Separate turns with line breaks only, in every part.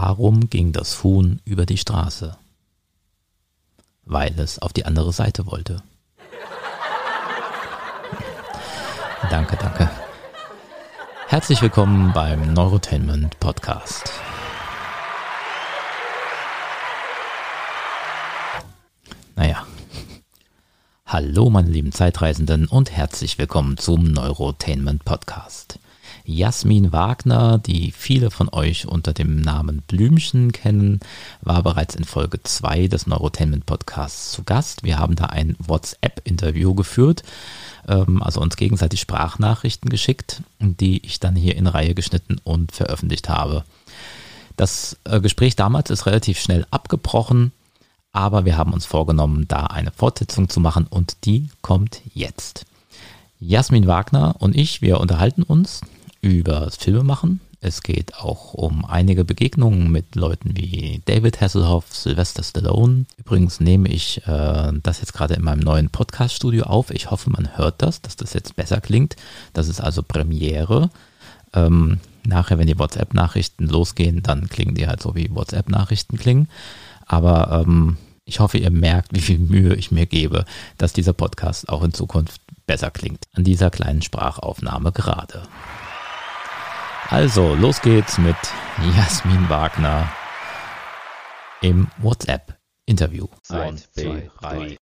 Warum ging das Huhn über die Straße? Weil es auf die andere Seite wollte. danke, danke. Herzlich willkommen beim Neurotainment Podcast. Naja. Hallo meine lieben Zeitreisenden und herzlich willkommen zum Neurotainment Podcast. Jasmin Wagner, die viele von euch unter dem Namen Blümchen kennen, war bereits in Folge 2 des Neurotainment Podcasts zu Gast. Wir haben da ein WhatsApp-Interview geführt, ähm, also uns gegenseitig Sprachnachrichten geschickt, die ich dann hier in Reihe geschnitten und veröffentlicht habe. Das äh, Gespräch damals ist relativ schnell abgebrochen, aber wir haben uns vorgenommen, da eine Fortsetzung zu machen und die kommt jetzt. Jasmin Wagner und ich, wir unterhalten uns über das Filmemachen. Es geht auch um einige Begegnungen mit Leuten wie David Hasselhoff, Sylvester Stallone. Übrigens nehme ich äh, das jetzt gerade in meinem neuen Podcast-Studio auf. Ich hoffe, man hört das, dass das jetzt besser klingt. Das ist also Premiere. Ähm, nachher, wenn die WhatsApp-Nachrichten losgehen, dann klingen die halt so, wie WhatsApp-Nachrichten klingen. Aber ähm, ich hoffe, ihr merkt, wie viel Mühe ich mir gebe, dass dieser Podcast auch in Zukunft besser klingt. An dieser kleinen Sprachaufnahme gerade. Also, los geht's mit Jasmin Wagner im WhatsApp-Interview. Eins, zwei, drei.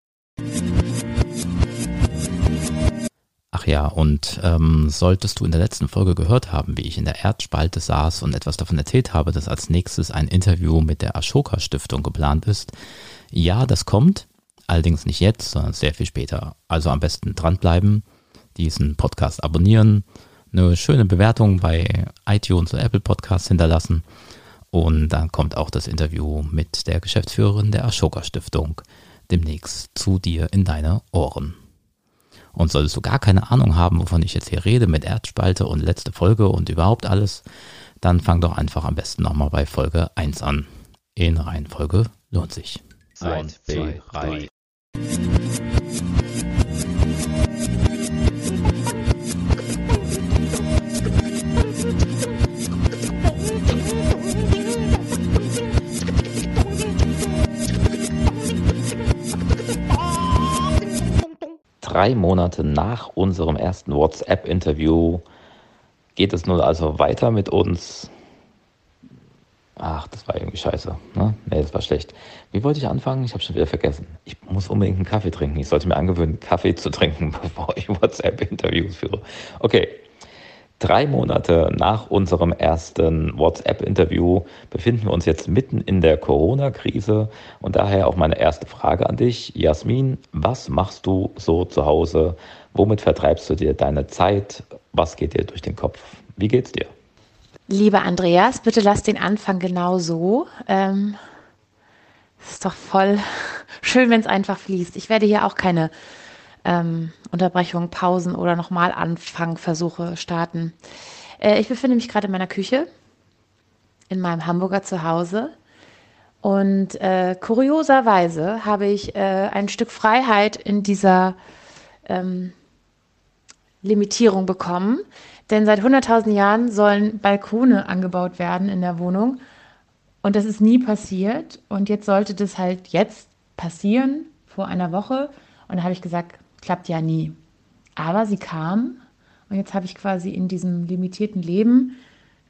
Ach ja, und ähm, solltest du in der letzten Folge gehört haben, wie ich in der Erdspalte saß und etwas davon erzählt habe, dass als nächstes ein Interview mit der Ashoka Stiftung geplant ist, ja, das kommt, allerdings nicht jetzt, sondern sehr viel später. Also am besten dranbleiben, diesen Podcast abonnieren, eine schöne Bewertung bei iTunes oder Apple Podcasts hinterlassen. Und dann kommt auch das Interview mit der Geschäftsführerin der Ashoka Stiftung demnächst zu dir in deine Ohren. Und solltest du gar keine Ahnung haben, wovon ich jetzt hier rede mit Erdspalte und letzte Folge und überhaupt alles, dann fang doch einfach am besten nochmal bei Folge 1 an. In Reihenfolge lohnt sich. 1, 2, 3. drei Monate nach unserem ersten WhatsApp-Interview geht es nun also weiter mit uns. Ach, das war irgendwie scheiße. Ne? Nee, das war schlecht. Wie wollte ich anfangen? Ich habe schon wieder vergessen. Ich muss unbedingt einen Kaffee trinken. Ich sollte mir angewöhnen, Kaffee zu trinken, bevor ich WhatsApp-Interviews führe. Okay, Drei Monate nach unserem ersten WhatsApp-Interview befinden wir uns jetzt mitten in der Corona-Krise und daher auch meine erste Frage an dich. Jasmin, was machst du so zu Hause? Womit vertreibst du dir deine Zeit? Was geht dir durch den Kopf? Wie geht's dir?
Lieber Andreas, bitte lass den Anfang genau so. Ähm, ist doch voll schön, wenn es einfach fließt. Ich werde hier auch keine ähm, Unterbrechungen, Pausen oder nochmal Anfangversuche starten. Äh, ich befinde mich gerade in meiner Küche, in meinem Hamburger Zuhause. Und äh, kurioserweise habe ich äh, ein Stück Freiheit in dieser ähm, Limitierung bekommen. Denn seit 100.000 Jahren sollen Balkone angebaut werden in der Wohnung. Und das ist nie passiert. Und jetzt sollte das halt jetzt passieren, vor einer Woche. Und da habe ich gesagt, klappt ja nie. Aber sie kam und jetzt habe ich quasi in diesem limitierten Leben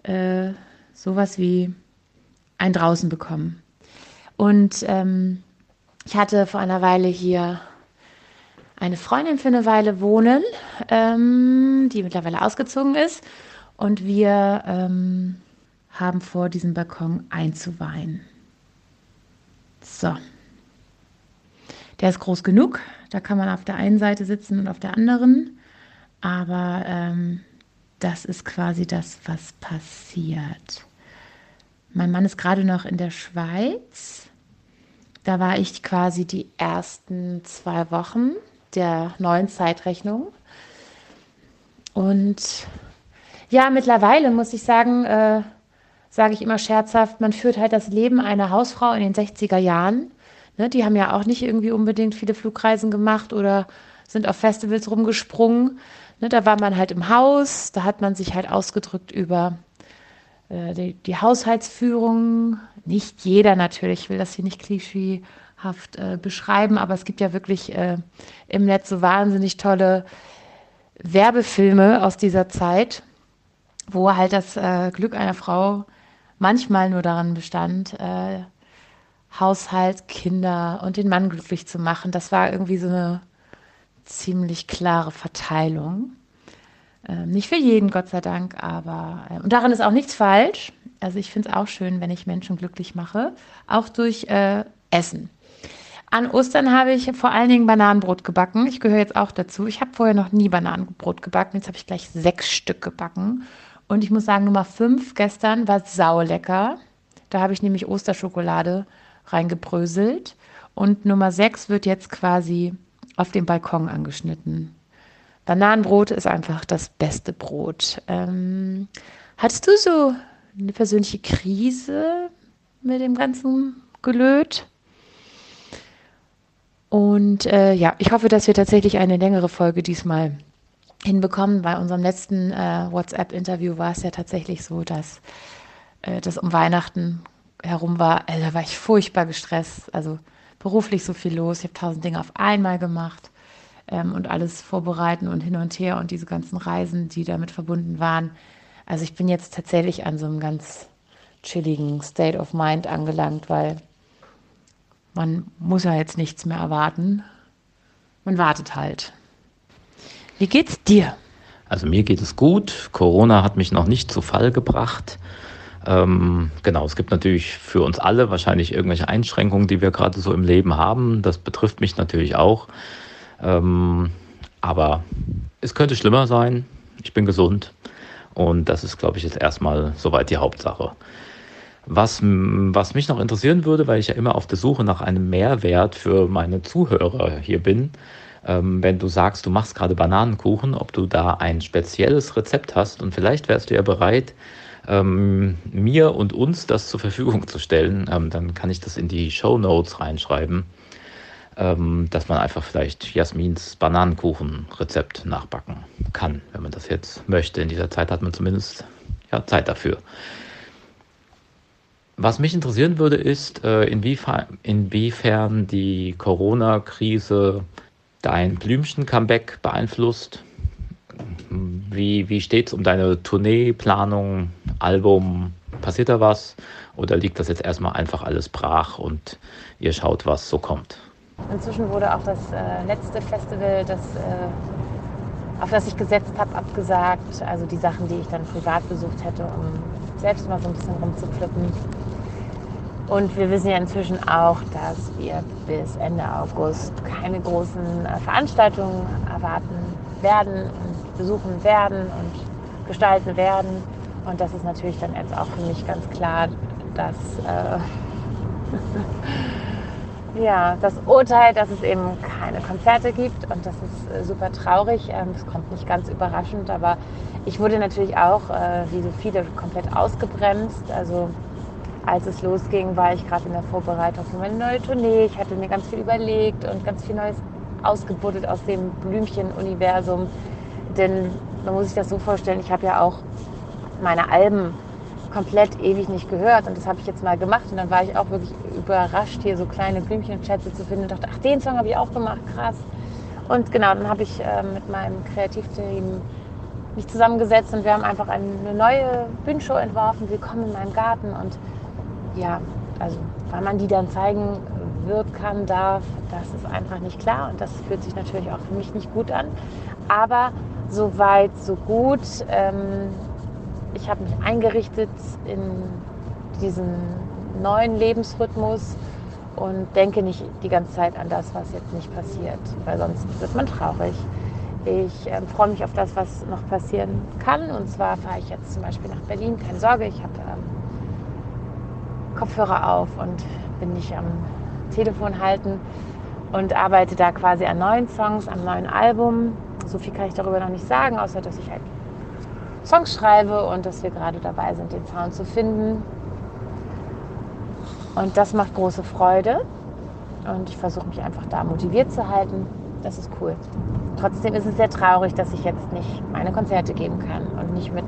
äh, sowas wie ein Draußen bekommen. Und ähm, ich hatte vor einer Weile hier eine Freundin für eine Weile wohnen, ähm, die mittlerweile ausgezogen ist. Und wir ähm, haben vor, diesen Balkon einzuweihen. So. Der ist groß genug, da kann man auf der einen Seite sitzen und auf der anderen. Aber ähm, das ist quasi das, was passiert. Mein Mann ist gerade noch in der Schweiz. Da war ich quasi die ersten zwei Wochen der neuen Zeitrechnung. Und ja, mittlerweile muss ich sagen, äh, sage ich immer scherzhaft, man führt halt das Leben einer Hausfrau in den 60er Jahren. Ne, die haben ja auch nicht irgendwie unbedingt viele Flugreisen gemacht oder sind auf Festivals rumgesprungen. Ne, da war man halt im Haus, da hat man sich halt ausgedrückt über äh, die, die, Haushaltsführung. Nicht jeder natürlich, ich will das hier nicht klischeehaft äh, beschreiben, aber es gibt ja wirklich äh, im Netz so wahnsinnig tolle Werbefilme aus dieser Zeit, wo halt das äh, Glück einer Frau manchmal nur daran bestand, äh, Haushalt, Kinder und den Mann glücklich zu machen. Das war irgendwie so eine ziemlich klare Verteilung. Ähm, nicht für jeden, Gott sei Dank, aber äh, und daran ist auch nichts falsch. Also ich finde es auch schön, wenn ich Menschen glücklich mache, auch durch äh, Essen. An Ostern habe ich vor allen Dingen Bananenbrot gebacken. Ich gehöre jetzt auch dazu. Ich habe vorher noch nie Bananenbrot gebacken. Jetzt habe ich gleich sechs Stück gebacken. Und ich muss sagen, Nummer fünf gestern war saulecker. Da habe ich nämlich Osterschokolade reingebröselt. Und Nummer sechs wird jetzt quasi auf dem Balkon angeschnitten. Bananenbrot ist einfach das beste Brot. Ähm, hattest du so eine persönliche Krise mit dem ganzen Gelöt? Und äh, ja, ich hoffe, dass wir tatsächlich eine längere Folge diesmal hinbekommen. Bei unserem letzten äh, WhatsApp-Interview war es ja tatsächlich so, dass äh, das um Weihnachten herum war. Also, da war ich furchtbar gestresst. Also beruflich so viel los. Ich habe tausend Dinge auf einmal gemacht ähm, und alles vorbereiten und hin und her und diese ganzen Reisen, die damit verbunden waren. Also ich bin jetzt tatsächlich an so einem ganz chilligen State of Mind angelangt, weil man muss ja jetzt nichts mehr erwarten. Man wartet halt. Wie geht's dir?
Also mir geht es gut. Corona hat mich noch nicht zu Fall gebracht. Ähm, genau, es gibt natürlich für uns alle wahrscheinlich irgendwelche Einschränkungen, die wir gerade so im Leben haben. Das betrifft mich natürlich auch. Ähm, aber es könnte schlimmer sein. Ich bin gesund. Und das ist, glaube ich, jetzt erstmal soweit die Hauptsache. Was, was mich noch interessieren würde, weil ich ja immer auf der Suche nach einem Mehrwert für meine Zuhörer hier bin, ähm, wenn du sagst, du machst gerade Bananenkuchen, ob du da ein spezielles Rezept hast und vielleicht wärst du ja bereit, ähm, mir und uns das zur Verfügung zu stellen, ähm, dann kann ich das in die Show Notes reinschreiben ähm, dass man einfach vielleicht Jasmins Bananenkuchenrezept nachbacken kann, wenn man das jetzt möchte. In dieser Zeit hat man zumindest ja, Zeit dafür. Was mich interessieren würde, ist, äh, inwiefern, inwiefern die Corona-Krise dein Blümchen-Comeback beeinflusst. Wie, wie steht es um deine Tourneeplanung, Album? Passiert da was? Oder liegt das jetzt erstmal einfach alles brach und ihr schaut, was so kommt?
Inzwischen wurde auch das äh, letzte Festival, das, äh, auf das ich gesetzt habe, abgesagt. Also die Sachen, die ich dann privat besucht hätte, um selbst mal so ein bisschen rumzupflücken. Und wir wissen ja inzwischen auch, dass wir bis Ende August keine großen äh, Veranstaltungen erwarten werden besuchen werden und gestalten werden. Und das ist natürlich dann jetzt auch für mich ganz klar, dass äh, Ja, das Urteil, dass es eben keine Konzerte gibt und das ist äh, super traurig. Es ähm, kommt nicht ganz überraschend, aber ich wurde natürlich auch, äh, wie so viele, komplett ausgebremst. Also als es losging, war ich gerade in der Vorbereitung für meine neue Tournee. Ich hatte mir ganz viel überlegt und ganz viel Neues ausgebuddelt aus dem Blümchen-Universum. Denn man muss sich das so vorstellen, ich habe ja auch meine Alben komplett ewig nicht gehört und das habe ich jetzt mal gemacht und dann war ich auch wirklich überrascht, hier so kleine Blümchenschätze zu finden und dachte, ach, den Song habe ich auch gemacht, krass. Und genau, dann habe ich äh, mit meinem Kreativteam mich zusammengesetzt und wir haben einfach eine neue Bühnenshow entworfen, Willkommen in meinem Garten und ja, also wann man die dann zeigen wird, kann, darf, das ist einfach nicht klar und das fühlt sich natürlich auch für mich nicht gut an. Aber so weit, so gut. Ähm, ich habe mich eingerichtet in diesen neuen Lebensrhythmus und denke nicht die ganze Zeit an das, was jetzt nicht passiert, weil sonst wird man traurig. Ich äh, freue mich auf das, was noch passieren kann. Und zwar fahre ich jetzt zum Beispiel nach Berlin. Keine Sorge, ich habe ähm, Kopfhörer auf und bin nicht am Telefon halten und arbeite da quasi an neuen Songs, am neuen Album. So viel kann ich darüber noch nicht sagen, außer dass ich halt Songs schreibe und dass wir gerade dabei sind, den Sound zu finden. Und das macht große Freude. Und ich versuche mich einfach da motiviert zu halten. Das ist cool. Trotzdem ist es sehr traurig, dass ich jetzt nicht meine Konzerte geben kann und nicht mit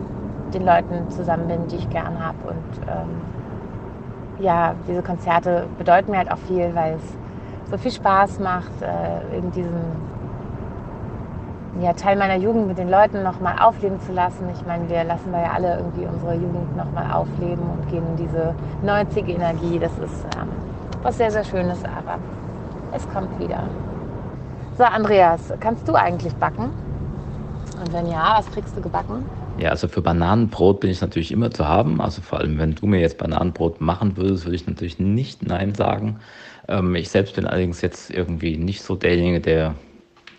den Leuten zusammen bin, die ich gern habe. Und ähm, ja, diese Konzerte bedeuten mir halt auch viel, weil es so viel Spaß macht, äh, eben diesen ja, Teil meiner Jugend mit den Leuten nochmal aufleben zu lassen. Ich meine, wir lassen da ja alle irgendwie unsere Jugend nochmal aufleben und gehen in diese 90er-Energie. Das ist ähm, was sehr, sehr Schönes, aber es kommt wieder. So, Andreas, kannst du eigentlich backen? Und wenn ja, was kriegst du gebacken?
Ja, also für Bananenbrot bin ich natürlich immer zu haben. Also vor allem, wenn du mir jetzt Bananenbrot machen würdest, würde ich natürlich nicht Nein sagen. Ähm, ich selbst bin allerdings jetzt irgendwie nicht so derjenige, der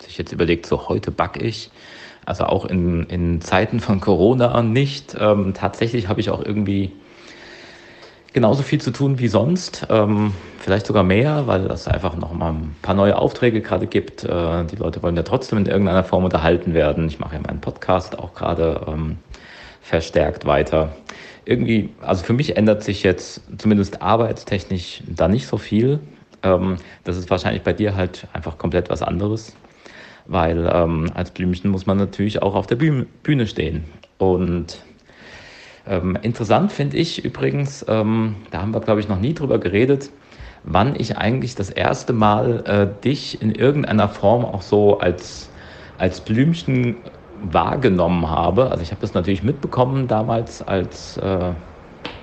sich jetzt überlegt, so heute backe ich. Also auch in, in Zeiten von Corona nicht. Ähm, tatsächlich habe ich auch irgendwie genauso viel zu tun wie sonst. Ähm, vielleicht sogar mehr, weil es einfach noch mal ein paar neue Aufträge gerade gibt. Äh, die Leute wollen ja trotzdem in irgendeiner Form unterhalten werden. Ich mache ja meinen Podcast auch gerade ähm, verstärkt weiter. Irgendwie, also für mich ändert sich jetzt zumindest arbeitstechnisch da nicht so viel. Ähm, das ist wahrscheinlich bei dir halt einfach komplett was anderes weil ähm, als Blümchen muss man natürlich auch auf der Bühne stehen. Und ähm, interessant finde ich übrigens, ähm, da haben wir, glaube ich, noch nie drüber geredet, wann ich eigentlich das erste Mal äh, dich in irgendeiner Form auch so als, als Blümchen wahrgenommen habe. Also ich habe das natürlich mitbekommen damals, als, äh,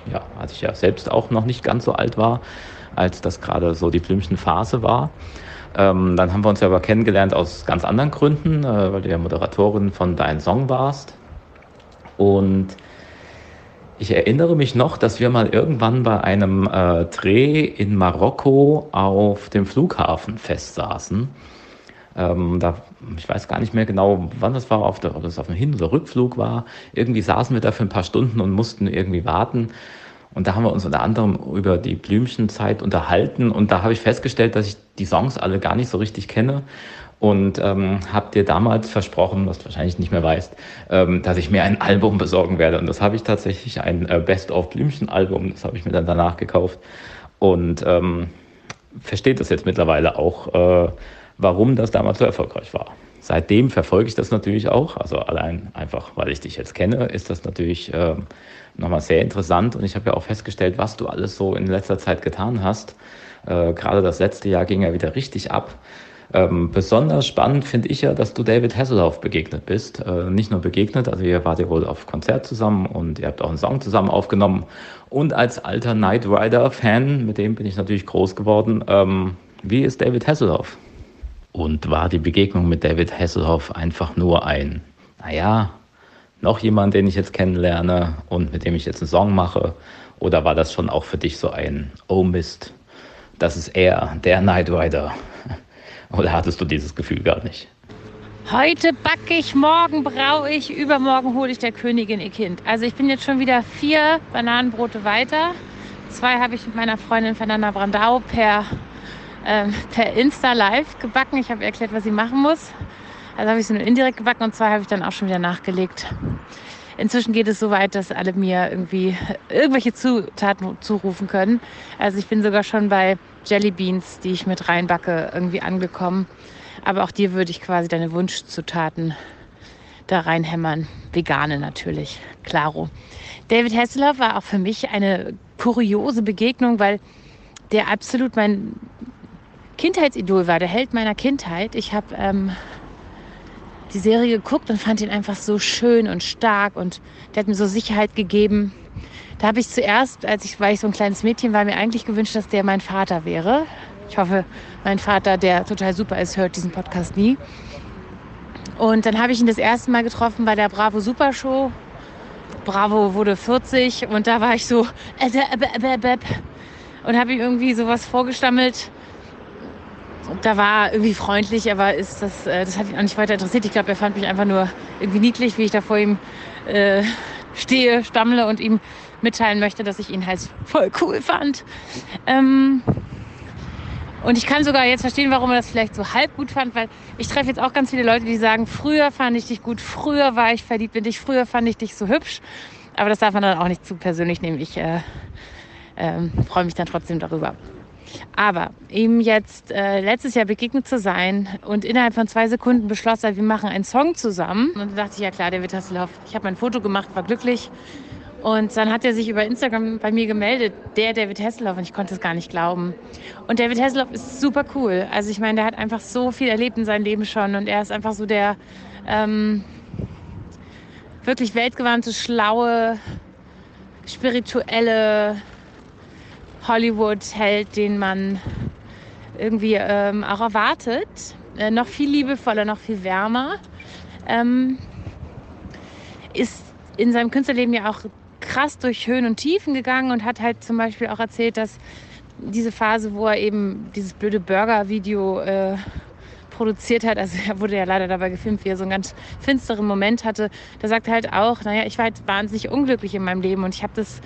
ja, als ich ja selbst auch noch nicht ganz so alt war, als das gerade so die Blümchenphase war. Ähm, dann haben wir uns ja aber kennengelernt aus ganz anderen Gründen, äh, weil du ja Moderatorin von Dein Song warst. Und ich erinnere mich noch, dass wir mal irgendwann bei einem äh, Dreh in Marokko auf dem Flughafen festsaßen. Ähm, da, ich weiß gar nicht mehr genau, wann das war, auf der, ob das auf dem Hin- oder Rückflug war. Irgendwie saßen wir da für ein paar Stunden und mussten irgendwie warten. Und da haben wir uns unter anderem über die Blümchenzeit unterhalten und da habe ich festgestellt, dass ich die Songs alle gar nicht so richtig kenne und ähm, habe dir damals versprochen, was du wahrscheinlich nicht mehr weißt, ähm, dass ich mir ein Album besorgen werde. Und das habe ich tatsächlich, ein äh, Best-of-Blümchen-Album, das habe ich mir dann danach gekauft und ähm, versteht das jetzt mittlerweile auch, äh, warum das damals so erfolgreich war. Seitdem verfolge ich das natürlich auch, also allein einfach, weil ich dich jetzt kenne, ist das natürlich äh, nochmal sehr interessant und ich habe ja auch festgestellt, was du alles so in letzter Zeit getan hast. Äh, Gerade das letzte Jahr ging ja wieder richtig ab. Ähm, besonders spannend finde ich ja, dass du David Hasselhoff begegnet bist. Äh, nicht nur begegnet, also ihr wart ja wohl auf Konzert zusammen und ihr habt auch einen Song zusammen aufgenommen. Und als alter Knight Rider-Fan, mit dem bin ich natürlich groß geworden, ähm, wie ist David Hasselhoff? Und war die Begegnung mit David Hasselhoff einfach nur ein, naja, noch jemand, den ich jetzt kennenlerne und mit dem ich jetzt einen Song mache? Oder war das schon auch für dich so ein, oh Mist, das ist er, der Knight Rider? Oder hattest du dieses Gefühl gar nicht?
Heute backe ich, morgen braue ich, übermorgen hole ich der Königin ihr Kind. Also ich bin jetzt schon wieder vier Bananenbrote weiter. Zwei habe ich mit meiner Freundin Fernanda Brandau per, äh, per Insta live gebacken. Ich habe erklärt, was sie machen muss. Also habe ich sie nur indirekt gebacken und zwei habe ich dann auch schon wieder nachgelegt. Inzwischen geht es so weit, dass alle mir irgendwie irgendwelche Zutaten zurufen können. Also ich bin sogar schon bei Jelly Beans, die ich mit reinbacke, irgendwie angekommen. Aber auch dir würde ich quasi deine Wunschzutaten da reinhämmern. Vegane natürlich, klaro. David Hasselhoff war auch für mich eine kuriose Begegnung, weil der absolut mein Kindheitsidol war, der Held meiner Kindheit. Ich habe ähm, die Serie geguckt und fand ihn einfach so schön und stark und der hat mir so Sicherheit gegeben. Da habe ich zuerst, als ich, weil ich so ein kleines Mädchen war, mir eigentlich gewünscht, dass der mein Vater wäre. Ich hoffe, mein Vater, der total super ist, hört diesen Podcast nie. Und dann habe ich ihn das erste Mal getroffen bei der Bravo Super Show. Bravo wurde 40 und da war ich so und habe ihm irgendwie sowas vorgestammelt da war irgendwie freundlich, aber ist das, äh, das hat ihn auch nicht weiter interessiert. Ich glaube, er fand mich einfach nur irgendwie niedlich, wie ich da vor ihm äh, stehe, stammle und ihm mitteilen möchte, dass ich ihn halt voll cool fand. Ähm, und ich kann sogar jetzt verstehen, warum er das vielleicht so halb gut fand, weil ich treffe jetzt auch ganz viele Leute, die sagen, früher fand ich dich gut, früher war ich verliebt in dich, früher fand ich dich so hübsch. Aber das darf man dann auch nicht zu persönlich nehmen. Ich äh, äh, freue mich dann trotzdem darüber. Aber ihm jetzt äh, letztes Jahr begegnet zu sein und innerhalb von zwei Sekunden beschloss er, wir machen einen Song zusammen. Und dann dachte ich, ja klar, David Hasselhoff. Ich habe mein Foto gemacht, war glücklich. Und dann hat er sich über Instagram bei mir gemeldet, der David Hasselhoff, und ich konnte es gar nicht glauben. Und David Hasselhoff ist super cool. Also ich meine, der hat einfach so viel erlebt in seinem Leben schon und er ist einfach so der ähm, wirklich weltgewandte, schlaue, spirituelle Hollywood-Held, den man irgendwie ähm, auch erwartet. Äh, noch viel liebevoller, noch viel wärmer. Ähm, ist in seinem Künstlerleben ja auch krass durch Höhen und Tiefen gegangen und hat halt zum Beispiel auch erzählt, dass diese Phase, wo er eben dieses blöde Burger-Video äh, produziert hat, also er wurde ja leider dabei gefilmt, wie er so einen ganz finsteren Moment hatte, da sagt er halt auch, naja, ich war halt wahnsinnig unglücklich in meinem Leben und ich habe das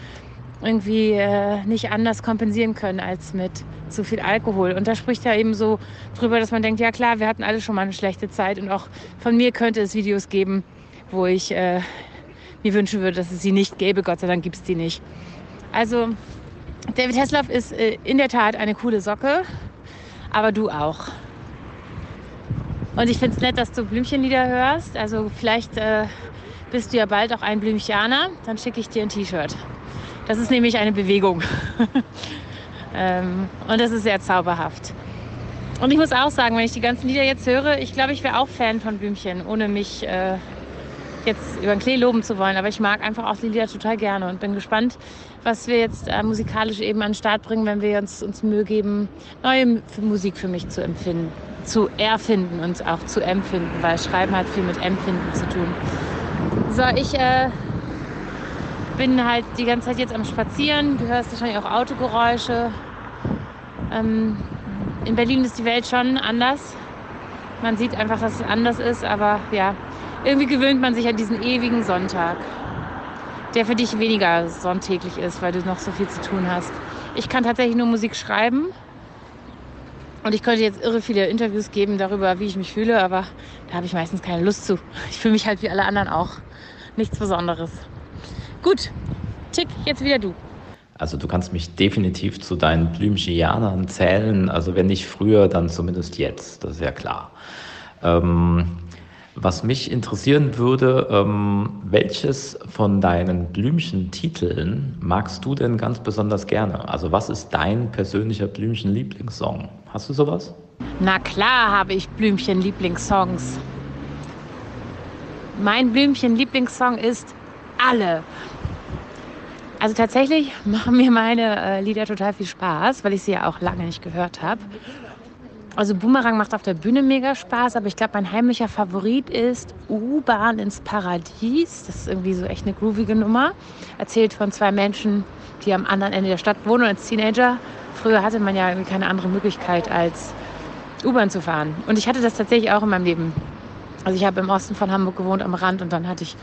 irgendwie äh, nicht anders kompensieren können als mit zu viel Alkohol. Und da spricht er eben so drüber, dass man denkt, ja klar, wir hatten alle schon mal eine schlechte Zeit und auch von mir könnte es Videos geben, wo ich äh, mir wünschen würde, dass es sie nicht gäbe. Gott sei Dank gibt es die nicht. Also David Hasselhoff ist äh, in der Tat eine coole Socke, aber du auch. Und ich finde es nett, dass du Blümchenlieder hörst. Also vielleicht äh, bist du ja bald auch ein Blümchianer. Dann schicke ich dir ein T-Shirt. Das ist nämlich eine Bewegung. ähm, und das ist sehr zauberhaft. Und ich muss auch sagen, wenn ich die ganzen Lieder jetzt höre, ich glaube, ich wäre auch Fan von Blümchen, ohne mich äh, jetzt über den Klee loben zu wollen. Aber ich mag einfach auch die Lieder total gerne und bin gespannt, was wir jetzt äh, musikalisch eben an den Start bringen, wenn wir uns, uns Mühe geben, neue Musik für mich zu empfinden, zu erfinden und auch zu empfinden, weil Schreiben hat viel mit Empfinden zu tun. So, ich äh, bin halt die ganze Zeit jetzt am Spazieren. Du hörst wahrscheinlich auch Autogeräusche. Ähm, in Berlin ist die Welt schon anders. Man sieht einfach, dass es anders ist, aber ja, irgendwie gewöhnt man sich an diesen ewigen Sonntag, der für dich weniger sonntäglich ist, weil du noch so viel zu tun hast. Ich kann tatsächlich nur Musik schreiben und ich könnte jetzt irre viele Interviews geben darüber, wie ich mich fühle, aber da habe ich meistens keine Lust zu. Ich fühle mich halt wie alle anderen auch. Nichts Besonderes. Gut, Tick, jetzt wieder du.
Also du kannst mich definitiv zu deinen Blümchianern zählen. Also wenn nicht früher, dann zumindest jetzt. Das ist ja klar. Ähm, was mich interessieren würde, ähm, welches von deinen Blümchen-Titeln magst du denn ganz besonders gerne? Also was ist dein persönlicher Blümchen-Lieblingssong? Hast du sowas?
Na klar habe ich Blümchen-Lieblingssongs. Mein Blümchen-Lieblingssong ist alle. Also tatsächlich machen mir meine äh, Lieder total viel Spaß, weil ich sie ja auch lange nicht gehört habe. Also Boomerang macht auf der Bühne mega Spaß, aber ich glaube, mein heimlicher Favorit ist U-Bahn ins Paradies. Das ist irgendwie so echt eine groovige Nummer. Erzählt von zwei Menschen, die am anderen Ende der Stadt wohnen als Teenager. Früher hatte man ja irgendwie keine andere Möglichkeit, als U-Bahn zu fahren. Und ich hatte das tatsächlich auch in meinem Leben. Also ich habe im Osten von Hamburg gewohnt, am Rand, und dann hatte ich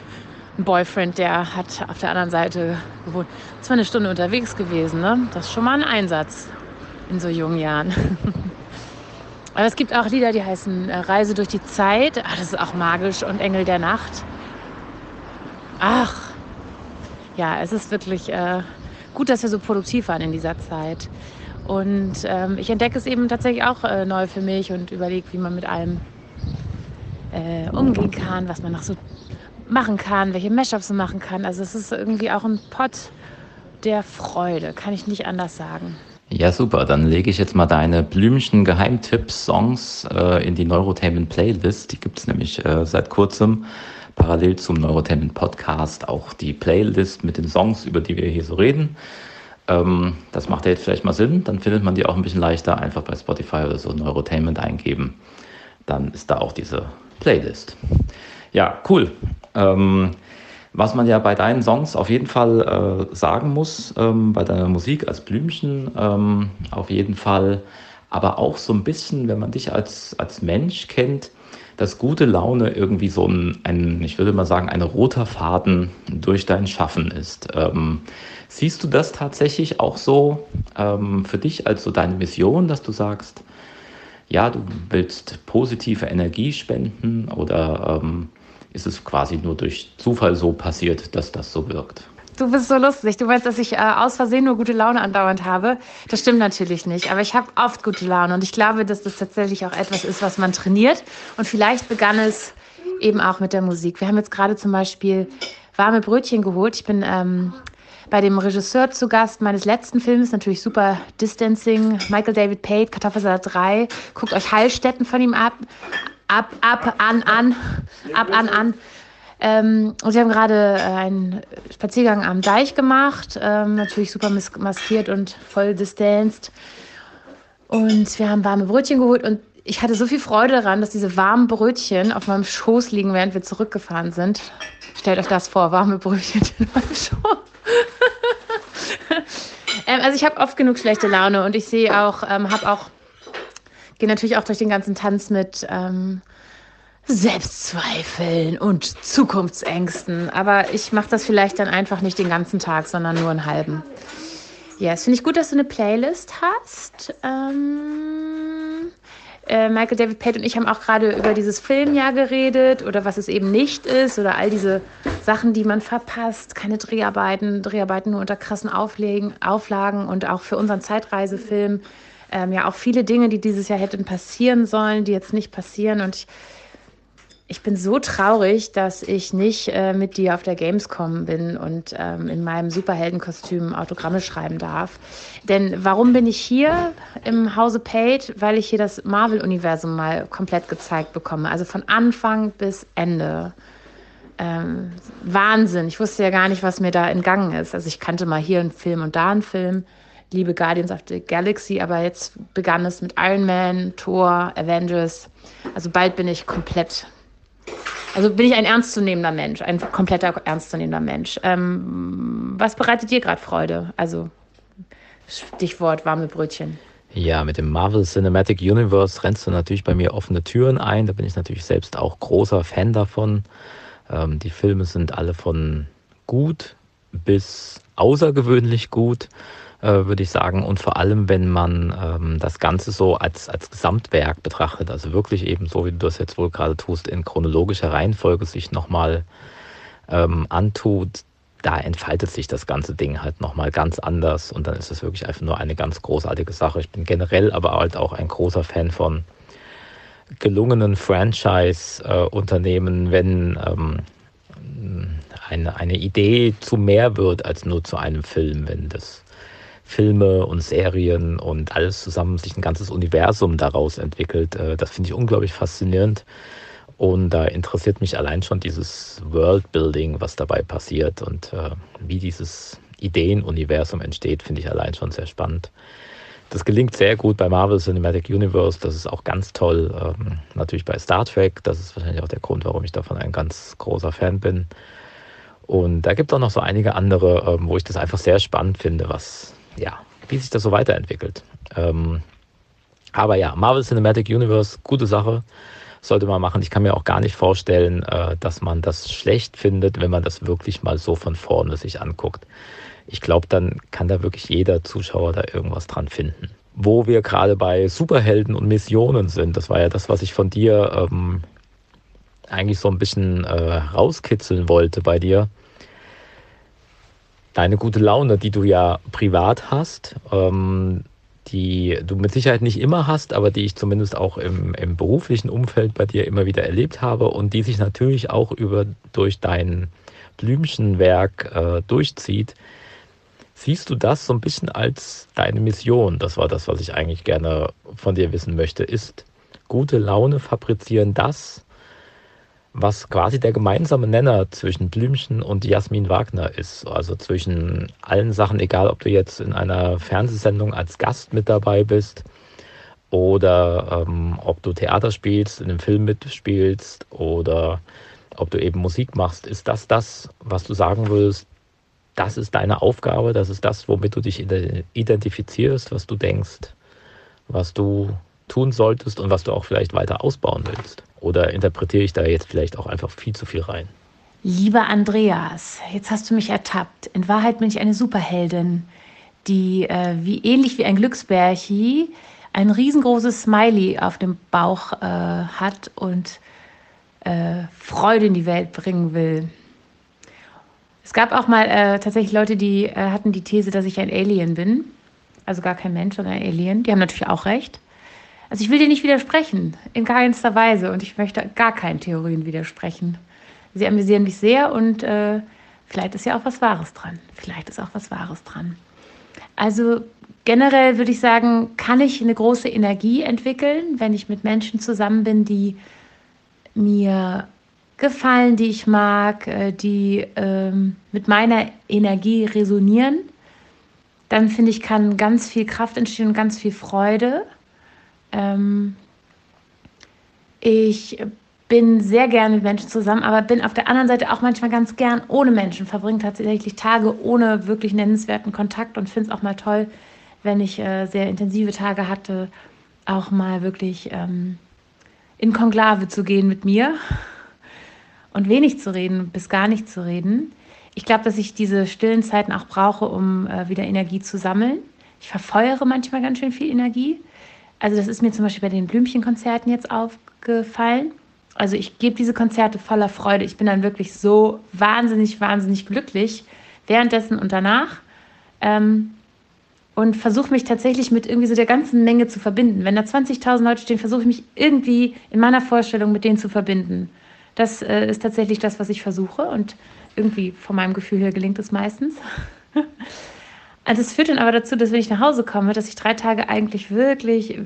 einen Boyfriend, der hat auf der anderen Seite gewohnt. Zwar eine Stunde unterwegs gewesen, ne? Das ist schon mal ein Einsatz in so jungen Jahren. Aber es gibt auch Lieder, die heißen äh, Reise durch die Zeit. Ach, das ist auch magisch und Engel der Nacht. Ach, ja, es ist wirklich äh, gut, dass wir so produktiv waren in dieser Zeit. Und ähm, ich entdecke es eben tatsächlich auch äh, neu für mich und überlege, wie man mit allem äh, umgehen kann, was man noch so machen kann, welche Mashups man machen kann. Also es ist irgendwie auch ein Pot der Freude, kann ich nicht anders sagen.
Ja, super. Dann lege ich jetzt mal deine Blümchen Geheimtipps-Songs äh, in die Neurotainment Playlist. Die gibt es nämlich äh, seit kurzem parallel zum Neurotainment Podcast auch die Playlist mit den Songs, über die wir hier so reden. Ähm, das macht ja jetzt vielleicht mal Sinn. Dann findet man die auch ein bisschen leichter. Einfach bei Spotify oder so Neurotainment eingeben. Dann ist da auch diese Playlist. Ja, cool. Ähm, was man ja bei deinen Songs auf jeden Fall äh, sagen muss, ähm, bei deiner Musik als Blümchen ähm, auf jeden Fall, aber auch so ein bisschen, wenn man dich als, als Mensch kennt, dass gute Laune irgendwie so ein, ein, ich würde mal sagen, ein roter Faden durch dein Schaffen ist. Ähm, siehst du das tatsächlich auch so ähm, für dich als so deine Mission, dass du sagst, ja, du willst positive Energie spenden oder ähm, ist es quasi nur durch Zufall so passiert, dass das so wirkt?
Du bist so lustig. Du meinst, dass ich äh, aus Versehen nur gute Laune andauernd habe? Das stimmt natürlich nicht. Aber ich habe oft gute Laune. Und ich glaube, dass das tatsächlich auch etwas ist, was man trainiert. Und vielleicht begann es eben auch mit der Musik. Wir haben jetzt gerade zum Beispiel warme Brötchen geholt. Ich bin ähm, bei dem Regisseur zu Gast meines letzten Films, natürlich super Distancing, Michael David Pate, Kartoffelsalat 3. Guckt euch Heilstätten von ihm ab. Ab, ab, an, an, ab, an, an. Ähm, und sie haben gerade äh, einen Spaziergang am Deich gemacht, ähm, natürlich super maskiert und voll distanced. Und wir haben warme Brötchen geholt und ich hatte so viel Freude daran, dass diese warmen Brötchen auf meinem Schoß liegen, während wir zurückgefahren sind. Stellt euch das vor, warme Brötchen in meinem Schoß. ähm, also ich habe oft genug schlechte Laune und ich sehe auch, ähm, habe auch, gehe natürlich auch durch den ganzen Tanz mit ähm, Selbstzweifeln und Zukunftsängsten. Aber ich mache das vielleicht dann einfach nicht den ganzen Tag, sondern nur einen halben. Ja, yes, finde ich gut, dass du eine Playlist hast. Ähm, äh, Michael David Pate und ich haben auch gerade über dieses Filmjahr geredet oder was es eben nicht ist oder all diese Sachen, die man verpasst. Keine Dreharbeiten, Dreharbeiten nur unter krassen Auflegen, Auflagen und auch für unseren Zeitreisefilm. Ähm, ja, auch viele Dinge, die dieses Jahr hätten passieren sollen, die jetzt nicht passieren. Und ich ich bin so traurig, dass ich nicht äh, mit dir auf der Gamescom bin und ähm, in meinem Superheldenkostüm Autogramme schreiben darf. Denn warum bin ich hier im Hause Pate? Weil ich hier das Marvel-Universum mal komplett gezeigt bekomme. Also von Anfang bis Ende. Ähm, Wahnsinn. Ich wusste ja gar nicht, was mir da entgangen ist. Also ich kannte mal hier einen Film und da einen Film. Liebe Guardians of the Galaxy, aber jetzt begann es mit Iron Man, Thor, Avengers. Also bald bin ich komplett also bin ich ein ernstzunehmender Mensch, ein kompletter ernstzunehmender Mensch. Ähm, was bereitet dir gerade Freude? Also Stichwort warme Brötchen.
Ja, mit dem Marvel Cinematic Universe rennst du natürlich bei mir offene Türen ein. Da bin ich natürlich selbst auch großer Fan davon. Ähm, die Filme sind alle von gut bis außergewöhnlich gut äh, würde ich sagen. Und vor allem, wenn man ähm, das Ganze so als, als Gesamtwerk betrachtet, also wirklich eben so, wie du das jetzt wohl gerade tust, in chronologischer Reihenfolge sich nochmal ähm, antut, da entfaltet sich das ganze Ding halt nochmal ganz anders und dann ist es wirklich einfach nur eine ganz großartige Sache. Ich bin generell aber halt auch ein großer Fan von gelungenen Franchise-Unternehmen, wenn ähm, eine, eine Idee zu mehr wird als nur zu einem Film, wenn das Filme und Serien und alles zusammen sich ein ganzes Universum daraus entwickelt. Äh, das finde ich unglaublich faszinierend. Und da interessiert mich allein schon dieses Worldbuilding, was dabei passiert und äh, wie dieses Ideenuniversum entsteht, finde ich allein schon sehr spannend. Das gelingt sehr gut bei Marvel Cinematic Universe. Das ist auch ganz toll. Ähm, natürlich bei Star Trek. Das ist wahrscheinlich auch der Grund, warum ich davon ein ganz großer Fan bin. Und da gibt es auch noch so einige andere, ähm, wo ich das einfach sehr spannend finde, was ja, wie sich das so weiterentwickelt. Ähm, aber ja, Marvel Cinematic Universe, gute Sache, sollte man machen. Ich kann mir auch gar nicht vorstellen, äh, dass man das schlecht findet, wenn man das wirklich mal so von vorne sich anguckt. Ich glaube, dann kann da wirklich jeder Zuschauer da irgendwas dran finden. Wo wir gerade bei Superhelden und Missionen sind, das war ja das, was ich von dir ähm, eigentlich so ein bisschen äh, rauskitzeln wollte bei dir deine gute Laune, die du ja privat hast, ähm, die du mit Sicherheit nicht immer hast, aber die ich zumindest auch im, im beruflichen Umfeld bei dir immer wieder erlebt habe und die sich natürlich auch über durch dein Blümchenwerk äh, durchzieht. Siehst du das so ein bisschen als deine Mission? Das war das, was ich eigentlich gerne von dir wissen möchte. Ist gute Laune fabrizieren das, was quasi der gemeinsame Nenner zwischen Blümchen und Jasmin Wagner ist. Also zwischen allen Sachen, egal ob du jetzt in einer Fernsehsendung als Gast mit dabei bist oder ähm, ob du Theater spielst, in einem Film mitspielst oder ob du eben Musik machst, ist das das, was du sagen willst, das ist deine Aufgabe, das ist das, womit du dich identifizierst, was du denkst, was du tun solltest und was du auch vielleicht weiter ausbauen willst. Oder interpretiere ich da jetzt vielleicht auch einfach viel zu viel rein?
Lieber Andreas, jetzt hast du mich ertappt. In Wahrheit bin ich eine Superheldin, die äh, wie ähnlich wie ein Glücksbärchi ein riesengroßes Smiley auf dem Bauch äh, hat und äh, Freude in die Welt bringen will. Es gab auch mal äh, tatsächlich Leute, die äh, hatten die These, dass ich ein Alien bin. Also gar kein Mensch, sondern ein Alien. Die haben natürlich auch recht. Also ich will dir nicht widersprechen, in keinster Weise. Und ich möchte gar keinen Theorien widersprechen. Sie amüsieren mich sehr und äh, vielleicht ist ja auch was Wahres dran. Vielleicht ist auch was Wahres dran. Also generell würde ich sagen, kann ich eine große Energie entwickeln, wenn ich mit Menschen zusammen bin, die mir gefallen, die ich mag, äh, die ähm, mit meiner Energie resonieren. Dann finde ich, kann ganz viel Kraft entstehen und ganz viel Freude. Ähm, ich bin sehr gerne mit Menschen zusammen, aber bin auf der anderen Seite auch manchmal ganz gern ohne Menschen, verbringe tatsächlich Tage ohne wirklich nennenswerten Kontakt und finde es auch mal toll, wenn ich äh, sehr intensive Tage hatte, auch mal wirklich ähm, in Konklave zu gehen mit mir und wenig zu reden, bis gar nicht zu reden. Ich glaube, dass ich diese stillen Zeiten auch brauche, um äh, wieder Energie zu sammeln. Ich verfeuere manchmal ganz schön viel Energie. Also das ist mir zum Beispiel bei den Blümchenkonzerten jetzt aufgefallen also ich gebe diese Konzerte voller Freude. Ich bin dann wirklich so wahnsinnig, wahnsinnig glücklich währenddessen und danach. Ähm, und versuche mich tatsächlich mit irgendwie so der ganzen Menge zu verbinden. Wenn da 20.000 Leute stehen, versuche ich mich irgendwie in meiner Vorstellung mit denen zu verbinden. Das äh, ist tatsächlich das, was ich versuche und irgendwie von meinem Gefühl her gelingt es meistens. also es führt dann aber dazu, dass wenn ich nach Hause komme, dass ich drei Tage eigentlich wirklich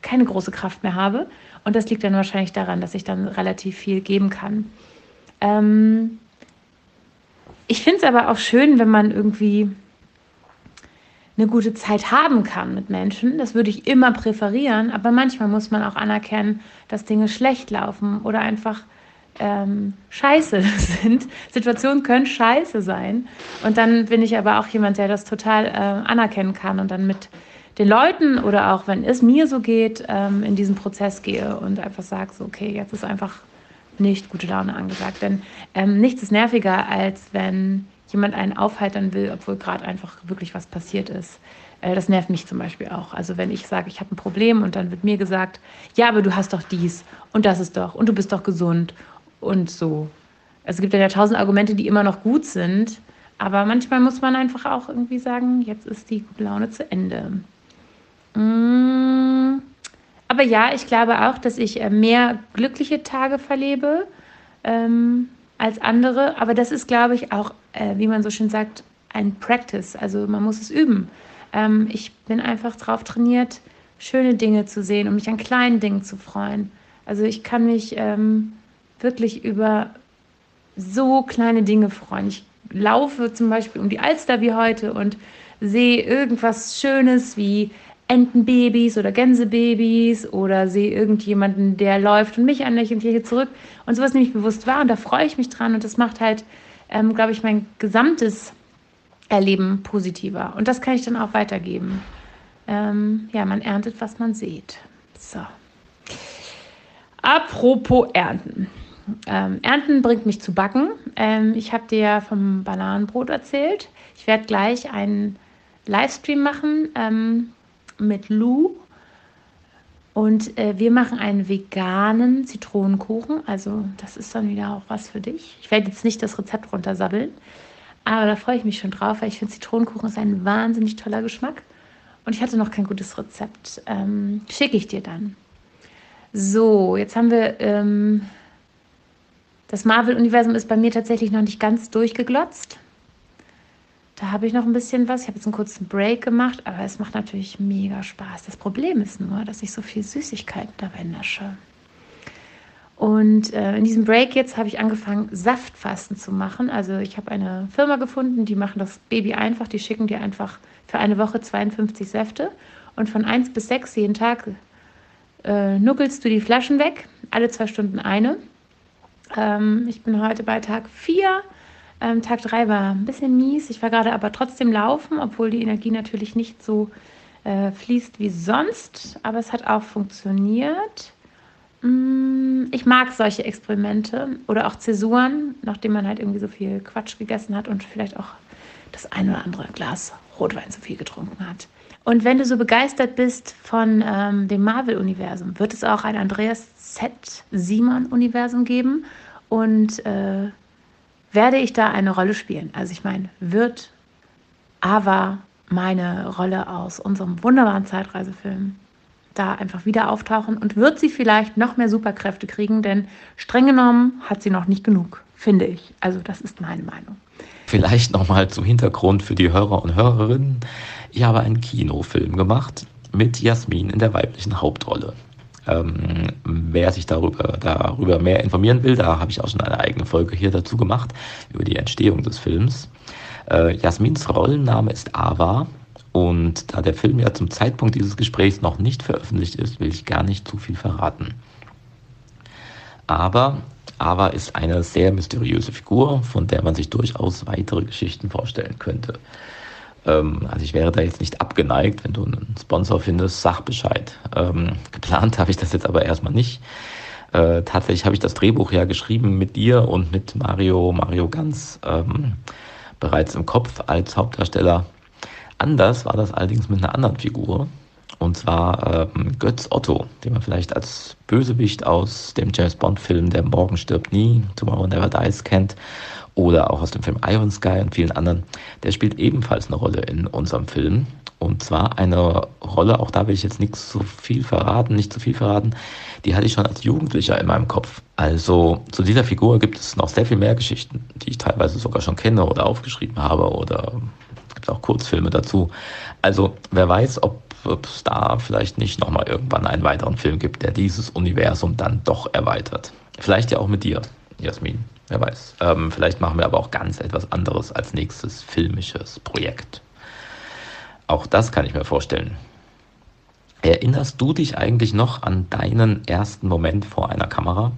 keine große Kraft mehr habe und das liegt dann wahrscheinlich daran, dass ich dann relativ viel geben kann. Ähm ich finde es aber auch schön, wenn man irgendwie eine gute Zeit haben kann mit Menschen. Das würde ich immer präferieren, aber manchmal muss man auch anerkennen, dass Dinge schlecht laufen oder einfach ähm, scheiße sind. Situationen können scheiße sein. Und dann bin ich aber auch jemand, der das total äh, anerkennen kann und dann mit den Leuten oder auch wenn es mir so geht, ähm, in diesen Prozess gehe und einfach sage, so, okay, jetzt ist einfach nicht gute Laune angesagt. Denn ähm, nichts ist nerviger, als wenn jemand einen aufheitern will, obwohl gerade einfach wirklich was passiert ist. Äh, das nervt mich zum Beispiel auch. Also wenn ich sage, ich habe ein Problem und dann wird mir gesagt, ja, aber du hast doch dies und das ist doch und du bist doch gesund und so. Es gibt ja tausend Argumente, die immer noch gut sind, aber manchmal muss man einfach auch irgendwie sagen, jetzt ist die gute Laune zu Ende. Mm, aber ja, ich glaube auch, dass ich äh, mehr glückliche Tage verlebe ähm, als andere. Aber das ist, glaube ich, auch, äh, wie man so schön sagt, ein Practice. Also man muss es üben. Ähm, ich bin einfach drauf trainiert, schöne Dinge zu sehen und mich an kleinen Dingen zu freuen. Also ich kann mich ähm, wirklich über so kleine Dinge freuen. Ich laufe zum Beispiel um die Alster wie heute und sehe irgendwas Schönes wie Entenbabys oder Gänsebabys oder sehe irgendjemanden, der läuft und mich anlächelt und hier zurück und sowas nehme ich bewusst wahr und da freue ich mich dran und das macht halt, ähm, glaube ich, mein gesamtes Erleben positiver und das kann ich dann auch weitergeben. Ähm, ja, man erntet, was man sieht. So. Apropos Ernten. Ähm, Ernten bringt mich zu Backen. Ähm, ich habe dir vom Bananenbrot erzählt. Ich werde gleich einen Livestream machen. Ähm, mit Lou. Und äh, wir machen einen veganen Zitronenkuchen. Also das ist dann wieder auch was für dich. Ich werde jetzt nicht das Rezept runtersabbeln, aber da freue ich mich schon drauf, weil ich finde, Zitronenkuchen ist ein wahnsinnig toller Geschmack. Und ich hatte noch kein gutes Rezept. Ähm, Schicke ich dir dann. So, jetzt haben wir... Das Marvel-Universum ist bei mir tatsächlich noch nicht ganz durchgeglotzt. Da habe ich noch ein bisschen was. Ich habe jetzt einen kurzen Break gemacht, aber es macht natürlich mega Spaß. Das Problem ist nur, dass ich so viel Süßigkeiten dabei nasche. Und äh, in diesem Break jetzt habe ich angefangen, Saftfasten zu machen. Also ich habe eine Firma gefunden, die machen das Baby einfach. Die schicken dir einfach für eine Woche 52 Säfte. Und von 1 bis 6 jeden Tag äh, nuckelst du die Flaschen weg. Alle zwei Stunden eine. Ähm, ich bin heute bei Tag 4 ähm, Tag 3 war ein bisschen mies. Ich war gerade aber trotzdem laufen, obwohl die Energie natürlich nicht so äh, fließt wie sonst. Aber es hat auch funktioniert. Mm, ich mag solche Experimente oder auch Zäsuren, nachdem man halt irgendwie so viel Quatsch gegessen hat und vielleicht auch das ein oder andere Glas Rotwein zu viel getrunken hat. Und wenn du so begeistert bist von ähm, dem Marvel-Universum, wird es auch ein Andreas Z. Simon-Universum geben. Und äh, werde ich da eine Rolle spielen? Also ich meine, wird Ava meine Rolle aus unserem wunderbaren Zeitreisefilm da einfach wieder auftauchen und wird sie vielleicht noch mehr Superkräfte kriegen, denn streng genommen hat sie noch nicht genug, finde ich. Also das ist meine Meinung.
Vielleicht nochmal zum Hintergrund für die Hörer und Hörerinnen. Ich habe einen Kinofilm gemacht mit Jasmin in der weiblichen Hauptrolle. Ähm, wer sich darüber, darüber mehr informieren will, da habe ich auch schon eine eigene Folge hier dazu gemacht, über die Entstehung des Films. Äh, Jasmins Rollenname ist Ava und da der Film ja zum Zeitpunkt dieses Gesprächs noch nicht veröffentlicht ist, will ich gar nicht zu viel verraten. Aber Ava ist eine sehr mysteriöse Figur, von der man sich durchaus weitere Geschichten vorstellen könnte. Ähm, also ich wäre da jetzt nicht abgeneigt, wenn du einen Sponsor findest, sag Bescheid. Ähm, geplant habe ich das jetzt aber erstmal nicht. Äh, tatsächlich habe ich das Drehbuch ja geschrieben mit dir und mit Mario, Mario Ganz ähm, bereits im Kopf als Hauptdarsteller. Anders war das allerdings mit einer anderen Figur. Und zwar ähm, Götz Otto, den man vielleicht als Bösewicht aus dem James Bond-Film Der Morgen stirbt nie, Tomorrow Never Dies kennt oder auch aus dem Film Iron Sky und vielen anderen, der spielt ebenfalls eine Rolle in unserem Film. Und zwar eine Rolle, auch da will ich jetzt nichts zu viel verraten, nicht zu viel verraten, die hatte ich schon als Jugendlicher in meinem Kopf. Also zu dieser Figur gibt es noch sehr viel mehr Geschichten, die ich teilweise sogar schon kenne oder aufgeschrieben habe oder es gibt auch Kurzfilme dazu. Also wer weiß, ob es da vielleicht nicht nochmal irgendwann einen weiteren Film gibt, der dieses Universum dann doch erweitert. Vielleicht ja auch mit dir, Jasmin. Wer weiß. Ähm, vielleicht machen wir aber auch ganz etwas anderes als nächstes filmisches Projekt. Auch das kann ich mir vorstellen. Erinnerst du dich eigentlich noch an deinen ersten Moment vor einer Kamera?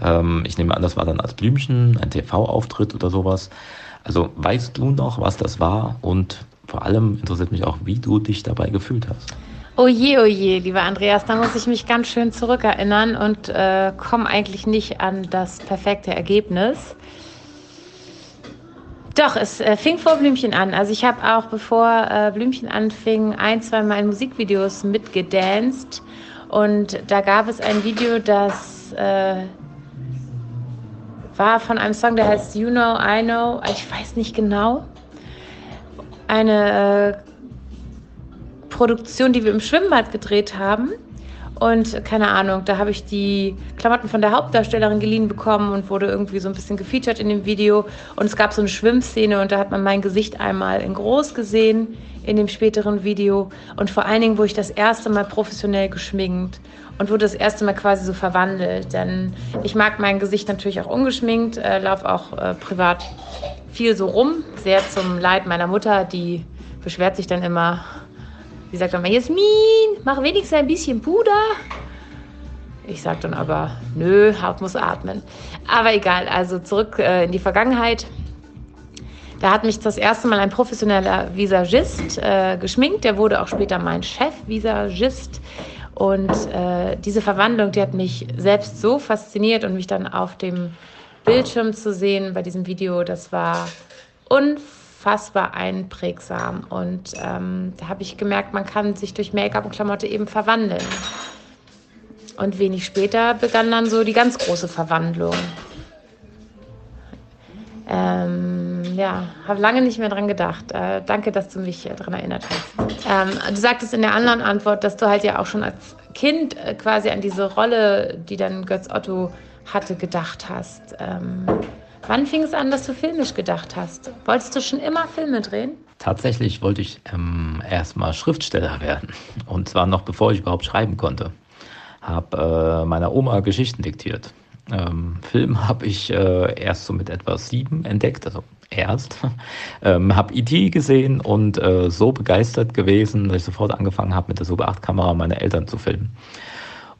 Ähm, ich nehme an, das war dann als Blümchen, ein TV-Auftritt oder sowas. Also weißt du noch, was das war? Und vor allem interessiert mich auch, wie du dich dabei gefühlt hast.
Oh je, oh lieber Andreas, da muss ich mich ganz schön zurückerinnern und äh, komme eigentlich nicht an das perfekte Ergebnis. Doch, es äh, fing vor Blümchen an. Also ich habe auch, bevor äh, Blümchen anfing, ein, zwei Mal in Musikvideos mitgedanced. Und da gab es ein Video, das äh, war von einem Song, der heißt You Know, I Know. Ich weiß nicht genau. Eine äh, Produktion, die wir im Schwimmbad gedreht haben. Und keine Ahnung, da habe ich die Klamotten von der Hauptdarstellerin geliehen bekommen und wurde irgendwie so ein bisschen gefeatured in dem Video. Und es gab so eine Schwimmszene und da hat man mein Gesicht einmal in groß gesehen in dem späteren Video. Und vor allen Dingen wurde ich das erste Mal professionell geschminkt und wurde das erste Mal quasi so verwandelt. Denn ich mag mein Gesicht natürlich auch ungeschminkt, äh, laufe auch äh, privat viel so rum, sehr zum Leid meiner Mutter, die beschwert sich dann immer, Sie sagt dann Jasmin, mach wenigstens ein bisschen Puder. Ich sage dann aber, nö, Haut muss atmen. Aber egal, also zurück äh, in die Vergangenheit. Da hat mich das erste Mal ein professioneller Visagist äh, geschminkt. Der wurde auch später mein Chef-Visagist. Und äh, diese Verwandlung, die hat mich selbst so fasziniert und mich dann auf dem Bildschirm zu sehen bei diesem Video, das war unfassbar unfassbar einprägsam. Und ähm, da habe ich gemerkt, man kann sich durch Make-up und Klamotte eben verwandeln. Und wenig später begann dann so die ganz große Verwandlung. Ähm, ja, habe lange nicht mehr dran gedacht. Äh, danke, dass du mich äh, daran erinnert hast. Ähm, du sagtest in der anderen Antwort, dass du halt ja auch schon als Kind äh, quasi an diese Rolle, die dann Götz Otto hatte, gedacht hast. Ähm, Wann fing es an, dass du filmisch gedacht hast? Wolltest du schon immer Filme drehen?
Tatsächlich wollte ich ähm, erstmal Schriftsteller werden. Und zwar noch bevor ich überhaupt schreiben konnte. Habe äh, meiner Oma Geschichten diktiert. Ähm, Film habe ich äh, erst so mit etwa sieben entdeckt, also erst. ähm, habe E.T. gesehen und äh, so begeistert gewesen, dass ich sofort angefangen habe, mit der Super 8 Kamera meine Eltern zu filmen.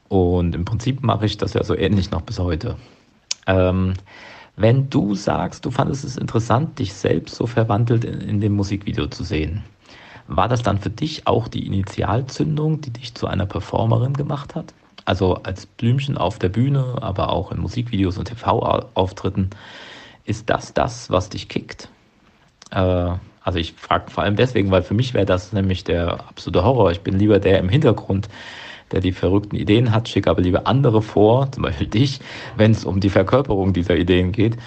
Und im Prinzip mache ich das ja so ähnlich noch bis heute. Ähm, wenn du sagst, du fandest es interessant, dich selbst so verwandelt in, in dem Musikvideo zu sehen, war das dann für dich auch die Initialzündung, die dich zu einer Performerin gemacht hat? Also als Blümchen auf der Bühne, aber auch in Musikvideos und TV-Auftritten. Ist das das, was dich kickt? Äh, also ich frage vor allem deswegen, weil für mich wäre das nämlich der absolute Horror. Ich bin lieber der im Hintergrund, der die verrückten Ideen hat, schicke aber lieber andere vor, zum Beispiel dich, wenn es um die Verkörperung dieser Ideen geht.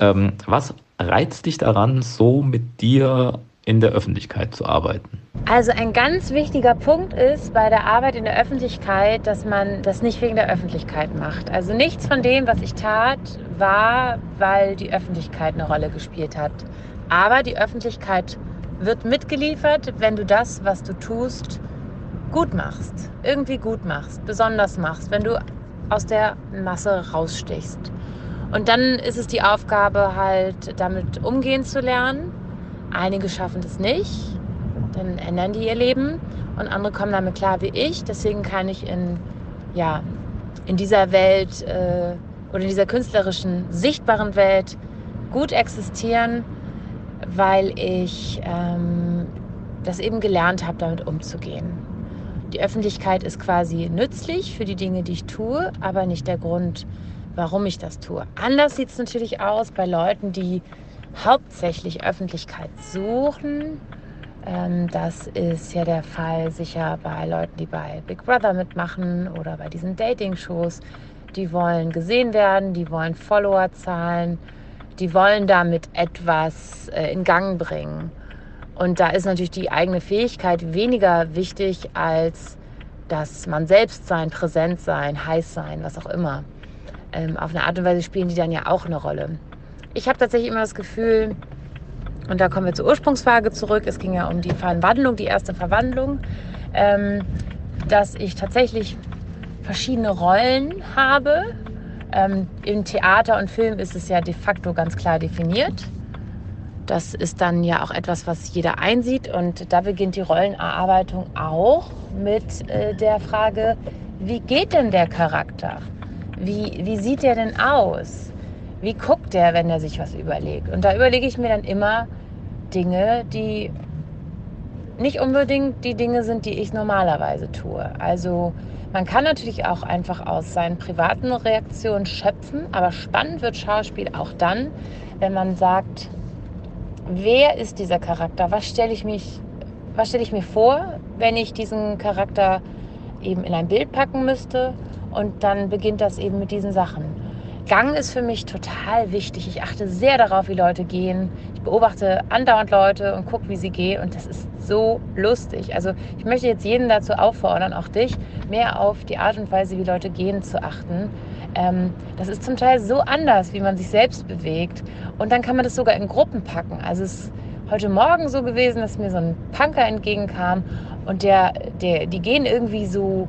Ähm, was reizt dich daran, so mit dir in der Öffentlichkeit zu arbeiten?
Also ein ganz wichtiger Punkt ist bei der Arbeit in der Öffentlichkeit, dass man das nicht wegen der Öffentlichkeit macht. Also nichts von dem, was ich tat, war, weil die Öffentlichkeit eine Rolle gespielt hat. Aber die Öffentlichkeit wird mitgeliefert, wenn du das, was du tust, gut machst. Irgendwie gut machst, besonders machst, wenn du aus der Masse rausstichst. Und dann ist es die Aufgabe, halt damit umgehen zu lernen. Einige schaffen das nicht, dann ändern die ihr Leben und andere kommen damit klar wie ich. Deswegen kann ich in, ja, in dieser Welt äh, oder in dieser künstlerischen, sichtbaren Welt gut existieren, weil ich ähm, das eben gelernt habe, damit umzugehen. Die Öffentlichkeit ist quasi nützlich für die Dinge, die ich tue, aber nicht der Grund, warum ich das tue. Anders sieht es natürlich aus bei Leuten, die hauptsächlich Öffentlichkeit suchen. Ähm, das ist ja der Fall sicher bei Leuten, die bei Big Brother mitmachen oder bei diesen Dating-Shows. Die wollen gesehen werden, die wollen Follower zahlen, die wollen damit etwas äh, in Gang bringen. Und da ist natürlich die eigene Fähigkeit weniger wichtig als das man selbst sein, präsent sein, heiß sein, was auch immer ähm, auf eine Art und Weise spielen die dann ja auch eine Rolle. Ich habe tatsächlich immer das Gefühl, und da kommen wir zur Ursprungsfrage zurück, es ging ja um die Verwandlung, die erste Verwandlung, ähm, dass ich tatsächlich verschiedene Rollen habe. Ähm, Im Theater und Film ist es ja de facto ganz klar definiert. Das ist dann ja auch etwas, was jeder einsieht. Und da beginnt die Rollenerarbeitung auch mit äh, der Frage, wie geht denn der Charakter? Wie, wie sieht der denn aus? Wie guckt der, wenn er sich was überlegt? Und da überlege ich mir dann immer Dinge, die nicht unbedingt die Dinge sind, die ich normalerweise tue. Also man kann natürlich auch einfach aus seinen privaten Reaktionen schöpfen, aber spannend wird Schauspiel auch dann, wenn man sagt, wer ist dieser Charakter? Was stelle ich mich, was stelle ich mir vor, wenn ich diesen Charakter eben in ein Bild packen müsste? Und dann beginnt das eben mit diesen Sachen. Gang ist für mich total wichtig. Ich achte sehr darauf, wie Leute gehen. Ich beobachte andauernd Leute und gucke, wie sie gehen. Und das ist so lustig. Also ich möchte jetzt jeden dazu auffordern, auch dich, mehr auf die Art und Weise, wie Leute gehen, zu achten. Ähm, das ist zum Teil so anders, wie man sich selbst bewegt. Und dann kann man das sogar in Gruppen packen. Also es ist heute Morgen so gewesen, dass mir so ein Punker entgegenkam und der, der, die gehen irgendwie so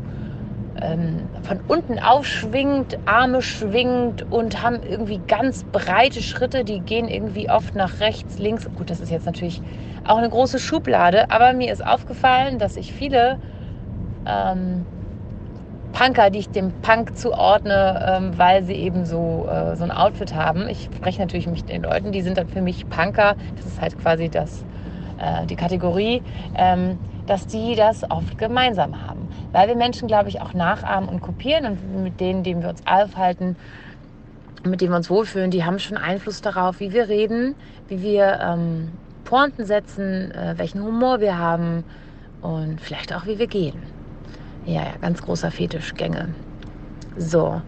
ähm, von unten aufschwingt, Arme schwingt und haben irgendwie ganz breite Schritte, die gehen irgendwie oft nach rechts, links. Gut, das ist jetzt natürlich auch eine große Schublade, aber mir ist aufgefallen, dass ich viele ähm, Punker, die ich dem Punk zuordne, ähm, weil sie eben so, äh, so ein Outfit haben. Ich spreche natürlich mit den Leuten, die sind dann für mich Punker. Das ist halt quasi das, äh, die Kategorie, ähm, dass die das oft gemeinsam haben weil wir Menschen, glaube ich, auch nachahmen und kopieren und mit denen, denen wir uns aufhalten, mit denen wir uns wohlfühlen, die haben schon Einfluss darauf, wie wir reden, wie wir ähm, Pointen setzen, äh, welchen Humor wir haben und vielleicht auch, wie wir gehen. Ja, ja, ganz großer Fetischgänge. So.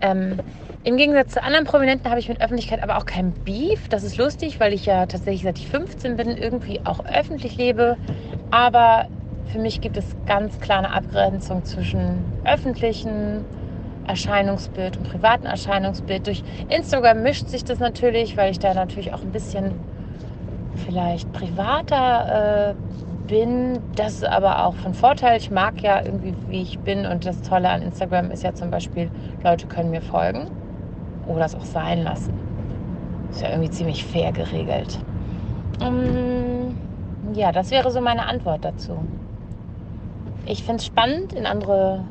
Ähm, Im Gegensatz zu anderen Prominenten habe ich mit Öffentlichkeit aber auch kein Beef. Das ist lustig, weil ich ja tatsächlich seit ich 15 bin irgendwie auch öffentlich lebe. Aber für mich gibt es ganz klar eine Abgrenzung zwischen öffentlichen Erscheinungsbild und privaten Erscheinungsbild. Durch Instagram mischt sich das natürlich, weil ich da natürlich auch ein bisschen vielleicht privater äh, bin. Das ist aber auch von Vorteil. Ich mag ja irgendwie, wie ich bin. Und das Tolle an Instagram ist ja zum Beispiel, Leute können mir folgen oder es auch sein lassen. Ist ja irgendwie ziemlich fair geregelt. Um, ja, das wäre so meine Antwort dazu. Ich finde es spannend, in andere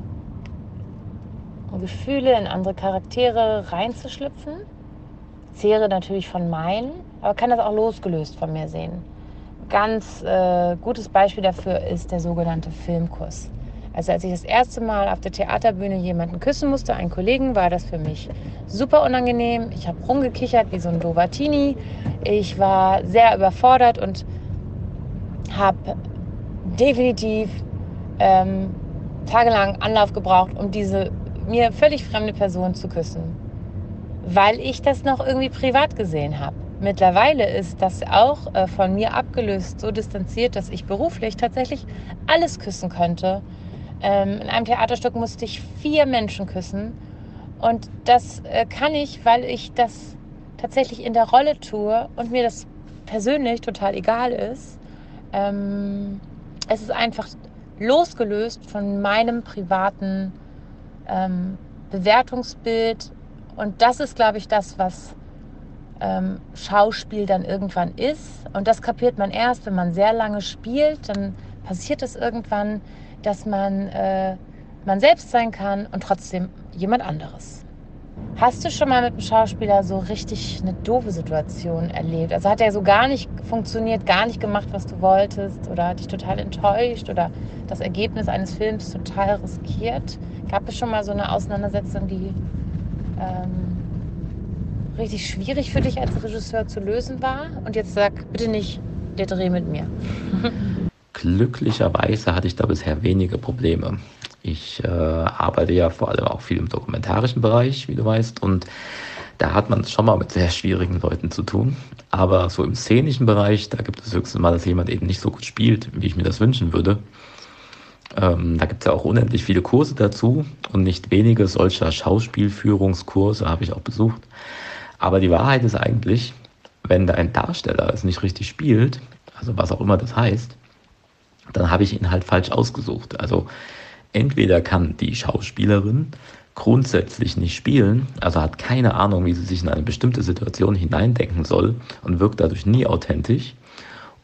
Gefühle, in andere Charaktere reinzuschlüpfen. Zehre natürlich von meinen, aber kann das auch losgelöst von mir sehen. Ganz äh, gutes Beispiel dafür ist der sogenannte Filmkuss. Also als ich das erste Mal auf der Theaterbühne jemanden küssen musste, einen Kollegen, war das für mich super unangenehm. Ich habe rumgekichert wie so ein Dovatini. Ich war sehr überfordert und habe definitiv ähm, tagelang Anlauf gebraucht, um diese mir völlig fremde Person zu küssen. weil ich das noch irgendwie privat gesehen habe. Mittlerweile ist das auch äh, von mir abgelöst, so distanziert, dass ich beruflich tatsächlich alles küssen könnte. Ähm, in einem Theaterstück musste ich vier Menschen küssen. Und das äh, kann ich, weil ich das tatsächlich in der Rolle tue und mir das persönlich total egal ist. Ähm, es ist einfach losgelöst von meinem privaten ähm, Bewertungsbild. Und das ist, glaube ich, das, was ähm, Schauspiel dann irgendwann ist. Und das kapiert man erst, wenn man sehr lange spielt. Dann passiert es irgendwann, dass man äh, man selbst sein kann und trotzdem jemand anderes. Hast du schon mal mit einem Schauspieler so richtig eine doofe Situation erlebt? Also hat er so gar nicht funktioniert, gar nicht gemacht, was du wolltest oder hat dich total enttäuscht oder das Ergebnis eines Films total riskiert? Gab es schon mal so eine Auseinandersetzung, die ähm, richtig schwierig für dich als Regisseur zu lösen war? Und jetzt sag bitte nicht, der Dreh mit mir.
Glücklicherweise hatte ich da bisher wenige Probleme. Ich äh, arbeite ja vor allem auch viel im dokumentarischen Bereich, wie du weißt, und da hat man es schon mal mit sehr schwierigen Leuten zu tun. Aber so im szenischen Bereich, da gibt es höchstens mal, dass jemand eben nicht so gut spielt, wie ich mir das wünschen würde. Ähm, da gibt es ja auch unendlich viele Kurse dazu und nicht wenige solcher Schauspielführungskurse habe ich auch besucht. Aber die Wahrheit ist eigentlich, wenn ein Darsteller es nicht richtig spielt, also was auch immer das heißt, dann habe ich ihn halt falsch ausgesucht. Also entweder kann die Schauspielerin grundsätzlich nicht spielen, also hat keine Ahnung, wie sie sich in eine bestimmte Situation hineindenken soll und wirkt dadurch nie authentisch,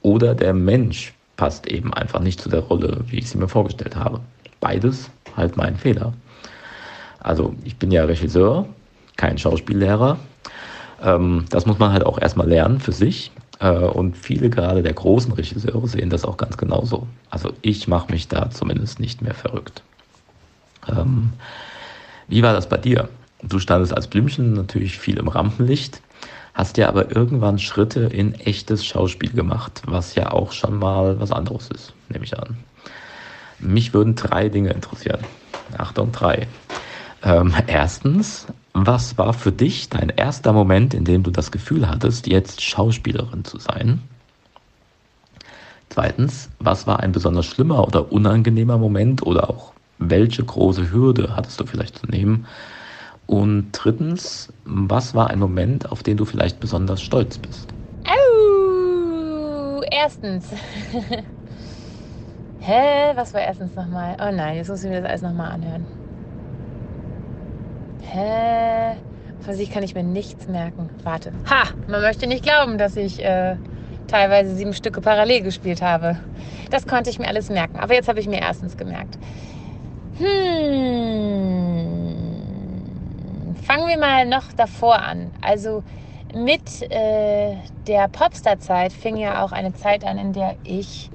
oder der Mensch passt eben einfach nicht zu der Rolle, wie ich sie mir vorgestellt habe. Beides halt mein Fehler. Also ich bin ja Regisseur, kein Schauspiellehrer. Ähm, das muss man halt auch erstmal lernen für sich. Äh, und viele gerade der großen Regisseure sehen das auch ganz genauso. Also ich mache mich da zumindest nicht mehr verrückt. Ähm, wie war das bei dir? Du standest als Blümchen natürlich viel im Rampenlicht, hast ja aber irgendwann Schritte in echtes Schauspiel gemacht, was ja auch schon mal was anderes ist, nehme ich an. Mich würden drei Dinge interessieren. Achtung, drei. Ähm, erstens, was war für dich dein erster Moment, in dem du das Gefühl hattest, jetzt Schauspielerin zu sein? Zweitens, was war ein besonders schlimmer oder unangenehmer Moment oder auch welche große Hürde hattest du vielleicht zu nehmen? Und drittens, was war ein Moment, auf den du vielleicht besonders stolz bist?
Oh, erstens. Hä, was war erstens nochmal? Oh nein, jetzt muss ich mir das alles nochmal anhören. Hä? Von sich kann ich mir nichts merken. Warte. Ha! Man möchte nicht glauben, dass ich äh, teilweise sieben Stücke parallel gespielt habe. Das konnte ich mir alles merken. Aber jetzt habe ich mir erstens gemerkt. Hm. Fangen wir mal noch davor an. Also mit äh, der Popstar-Zeit fing ja auch eine Zeit an, in der ich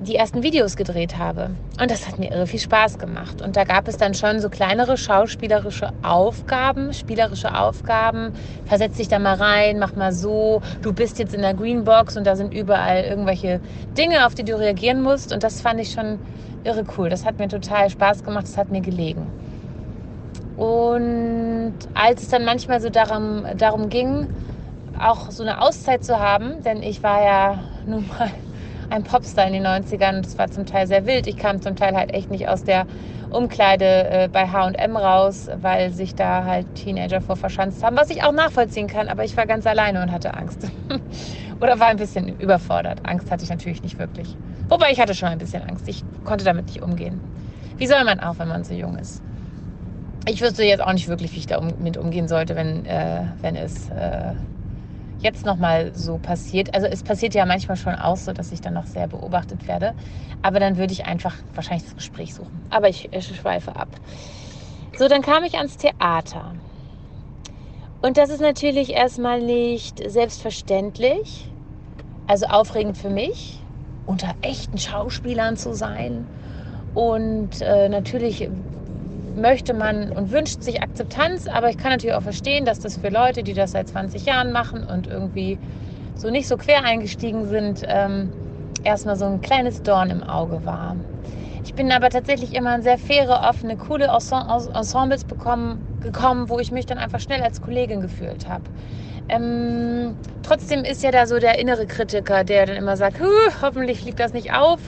die ersten Videos gedreht habe. Und das hat mir irre viel Spaß gemacht. Und da gab es dann schon so kleinere schauspielerische Aufgaben, spielerische Aufgaben. Versetz dich da mal rein, mach mal so. Du bist jetzt in der Greenbox und da sind überall irgendwelche Dinge, auf die du reagieren musst. Und das fand ich schon irre cool. Das hat mir total Spaß gemacht. Das hat mir gelegen. Und als es dann manchmal so darum, darum ging, auch so eine Auszeit zu haben, denn ich war ja nun mal ein Popstar in den 90ern und das war zum Teil sehr wild. Ich kam zum Teil halt echt nicht aus der Umkleide äh, bei HM raus, weil sich da halt Teenager vor verschanzt haben, was ich auch nachvollziehen kann, aber ich war ganz alleine und hatte Angst. Oder war ein bisschen überfordert. Angst hatte ich natürlich nicht wirklich. Wobei ich hatte schon ein bisschen Angst. Ich konnte damit nicht umgehen. Wie soll man auch, wenn man so jung ist? Ich wüsste jetzt auch nicht wirklich, wie ich damit umgehen sollte, wenn, äh, wenn es äh, jetzt nochmal so passiert. Also es passiert ja manchmal schon auch so, dass ich dann noch sehr beobachtet werde. Aber dann würde ich einfach wahrscheinlich das Gespräch suchen. Aber ich, ich schweife ab. So, dann kam ich ans Theater. Und das ist natürlich erstmal nicht selbstverständlich. Also aufregend für mich, unter echten Schauspielern zu sein. Und äh, natürlich möchte man und wünscht sich Akzeptanz, aber ich kann natürlich auch verstehen, dass das für Leute, die das seit 20 Jahren machen und irgendwie so nicht so quer eingestiegen sind, ähm, erstmal so ein kleines Dorn im Auge war. Ich bin aber tatsächlich immer in sehr faire, offene, coole Ensembles bekommen, gekommen, wo ich mich dann einfach schnell als Kollegin gefühlt habe. Ähm, trotzdem ist ja da so der innere Kritiker, der dann immer sagt, hoffentlich fliegt das nicht auf.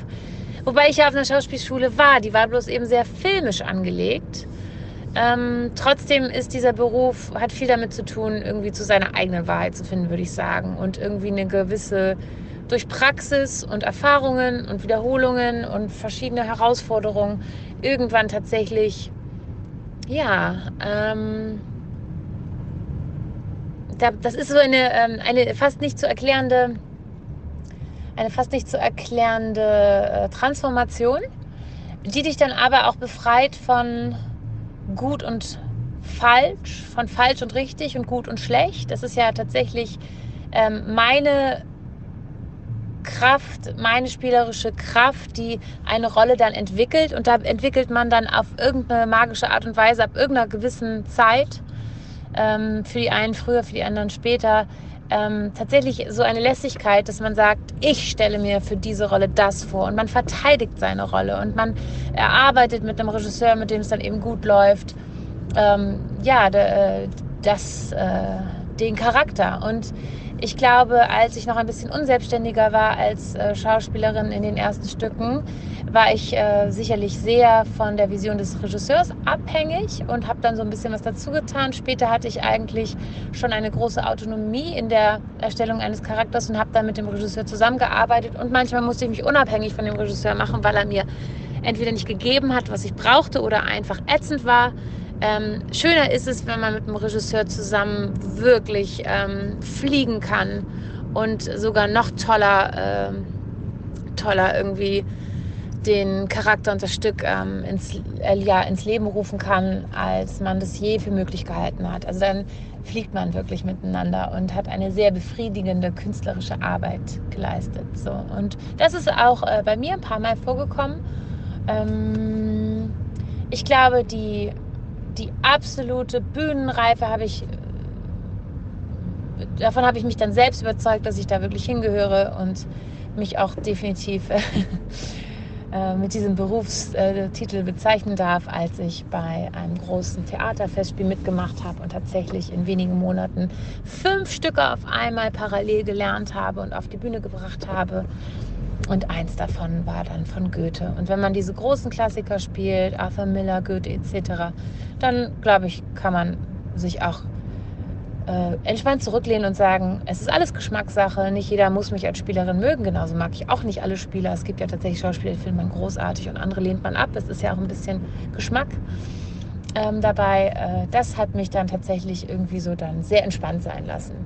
Wobei ich ja auf einer Schauspielschule war, die war bloß eben sehr filmisch angelegt. Ähm, trotzdem ist dieser Beruf, hat viel damit zu tun, irgendwie zu seiner eigenen Wahrheit zu finden, würde ich sagen. Und irgendwie eine gewisse, durch Praxis und Erfahrungen und Wiederholungen und verschiedene Herausforderungen irgendwann tatsächlich, ja, ähm, das ist so eine, ähm, eine fast nicht zu erklärende, eine fast nicht zu erklärende äh, Transformation, die dich dann aber auch befreit von gut und falsch, von falsch und richtig und gut und schlecht. Das ist ja tatsächlich ähm, meine Kraft, meine spielerische Kraft, die eine Rolle dann entwickelt. Und da entwickelt man dann auf irgendeine magische Art und Weise ab irgendeiner gewissen Zeit, ähm, für die einen früher, für die anderen später, ähm, tatsächlich so eine Lässigkeit, dass man sagt, ich stelle mir für diese Rolle das vor und man verteidigt seine Rolle und man erarbeitet mit einem Regisseur, mit dem es dann eben gut läuft, ähm, ja, de, das, äh, den Charakter. Und ich glaube, als ich noch ein bisschen unselbstständiger war als äh, Schauspielerin in den ersten Stücken, war ich äh, sicherlich sehr von der Vision des Regisseurs abhängig und habe dann so ein bisschen was dazu getan. Später hatte ich eigentlich schon eine große Autonomie in der Erstellung eines Charakters und habe dann mit dem Regisseur zusammengearbeitet. Und manchmal musste ich mich unabhängig von dem Regisseur machen, weil er mir entweder nicht gegeben hat, was ich brauchte oder einfach ätzend war. Ähm, schöner ist es, wenn man mit dem Regisseur zusammen wirklich ähm, fliegen kann und sogar noch toller, äh, toller irgendwie den Charakter und das Stück ähm, ins, äh, ja, ins Leben rufen kann, als man das je für möglich gehalten hat. Also dann fliegt man wirklich miteinander und hat eine sehr befriedigende künstlerische Arbeit geleistet. So. Und das ist auch äh, bei mir ein paar Mal vorgekommen. Ähm, ich glaube, die die absolute Bühnenreife habe ich, davon habe ich mich dann selbst überzeugt, dass ich da wirklich hingehöre und mich auch definitiv äh, mit diesem Berufstitel bezeichnen darf, als ich bei einem großen Theaterfestspiel mitgemacht habe und tatsächlich in wenigen Monaten fünf Stücke auf einmal parallel gelernt habe und auf die Bühne gebracht habe. Und eins davon war dann von Goethe. Und wenn man diese großen Klassiker spielt, Arthur Miller, Goethe etc., dann glaube ich, kann man sich auch äh, entspannt zurücklehnen und sagen, es ist alles Geschmackssache. Nicht jeder muss mich als Spielerin mögen. Genauso mag ich auch nicht alle Spieler. Es gibt ja tatsächlich Schauspieler, die findet man großartig und andere lehnt man ab. Es ist ja auch ein bisschen Geschmack ähm, dabei. Äh, das hat mich dann tatsächlich irgendwie so dann sehr entspannt sein lassen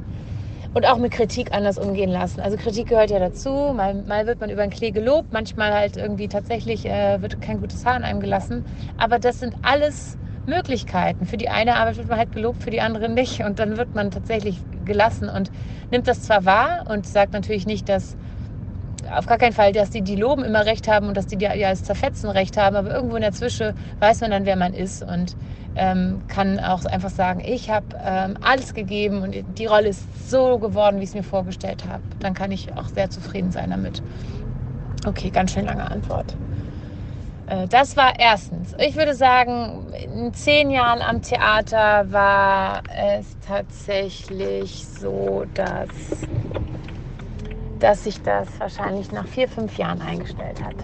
und auch mit Kritik anders umgehen lassen. Also Kritik gehört ja dazu. Mal, mal wird man über den Klee gelobt, manchmal halt irgendwie tatsächlich äh, wird kein gutes Haar an einem gelassen. Aber das sind alles Möglichkeiten. Für die eine Arbeit wird man halt gelobt, für die andere nicht. Und dann wird man tatsächlich gelassen und nimmt das zwar wahr und sagt natürlich nicht, dass auf gar keinen Fall, dass die, die loben, immer recht haben und dass die, die als zerfetzen recht haben, aber irgendwo in der Zwischen weiß man dann, wer man ist und ähm, kann auch einfach sagen, ich habe ähm, alles gegeben und die Rolle ist so geworden, wie ich es mir vorgestellt habe. Dann kann ich auch sehr zufrieden sein damit. Okay, ganz schön lange Antwort. Äh, das war erstens. Ich würde sagen, in zehn Jahren am Theater war es tatsächlich so, dass, dass sich das wahrscheinlich nach vier, fünf Jahren eingestellt hat.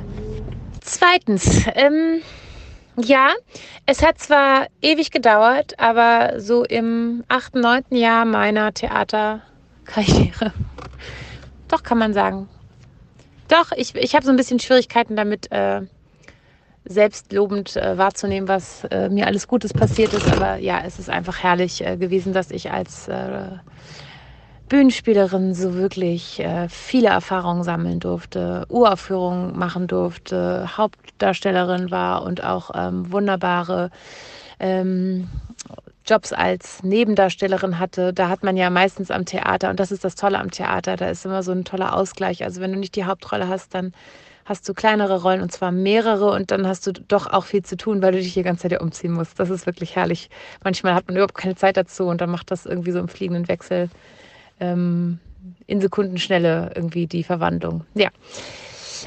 Zweitens, ähm, ja, es hat zwar ewig gedauert, aber so im achten, neunten Jahr meiner Theaterkarriere, doch kann man sagen. Doch, ich, ich habe so ein bisschen Schwierigkeiten damit, äh, selbstlobend äh, wahrzunehmen, was äh, mir alles Gutes passiert ist. Aber ja, es ist einfach herrlich äh, gewesen, dass ich als äh, Bühnenspielerin so wirklich äh, viele Erfahrungen sammeln durfte, Uraufführungen machen durfte, Hauptdarstellerin war und auch ähm, wunderbare ähm, Jobs als Nebendarstellerin hatte. Da hat man ja meistens am Theater, und das ist das Tolle am Theater, da ist immer so ein toller Ausgleich. Also wenn du nicht die Hauptrolle hast, dann hast du kleinere Rollen und zwar mehrere und dann hast du doch auch viel zu tun, weil du dich die ganze Zeit umziehen musst. Das ist wirklich herrlich. Manchmal hat man überhaupt keine Zeit dazu und dann macht das irgendwie so im fliegenden Wechsel ähm, in Sekundenschnelle irgendwie die Verwandlung. Ja.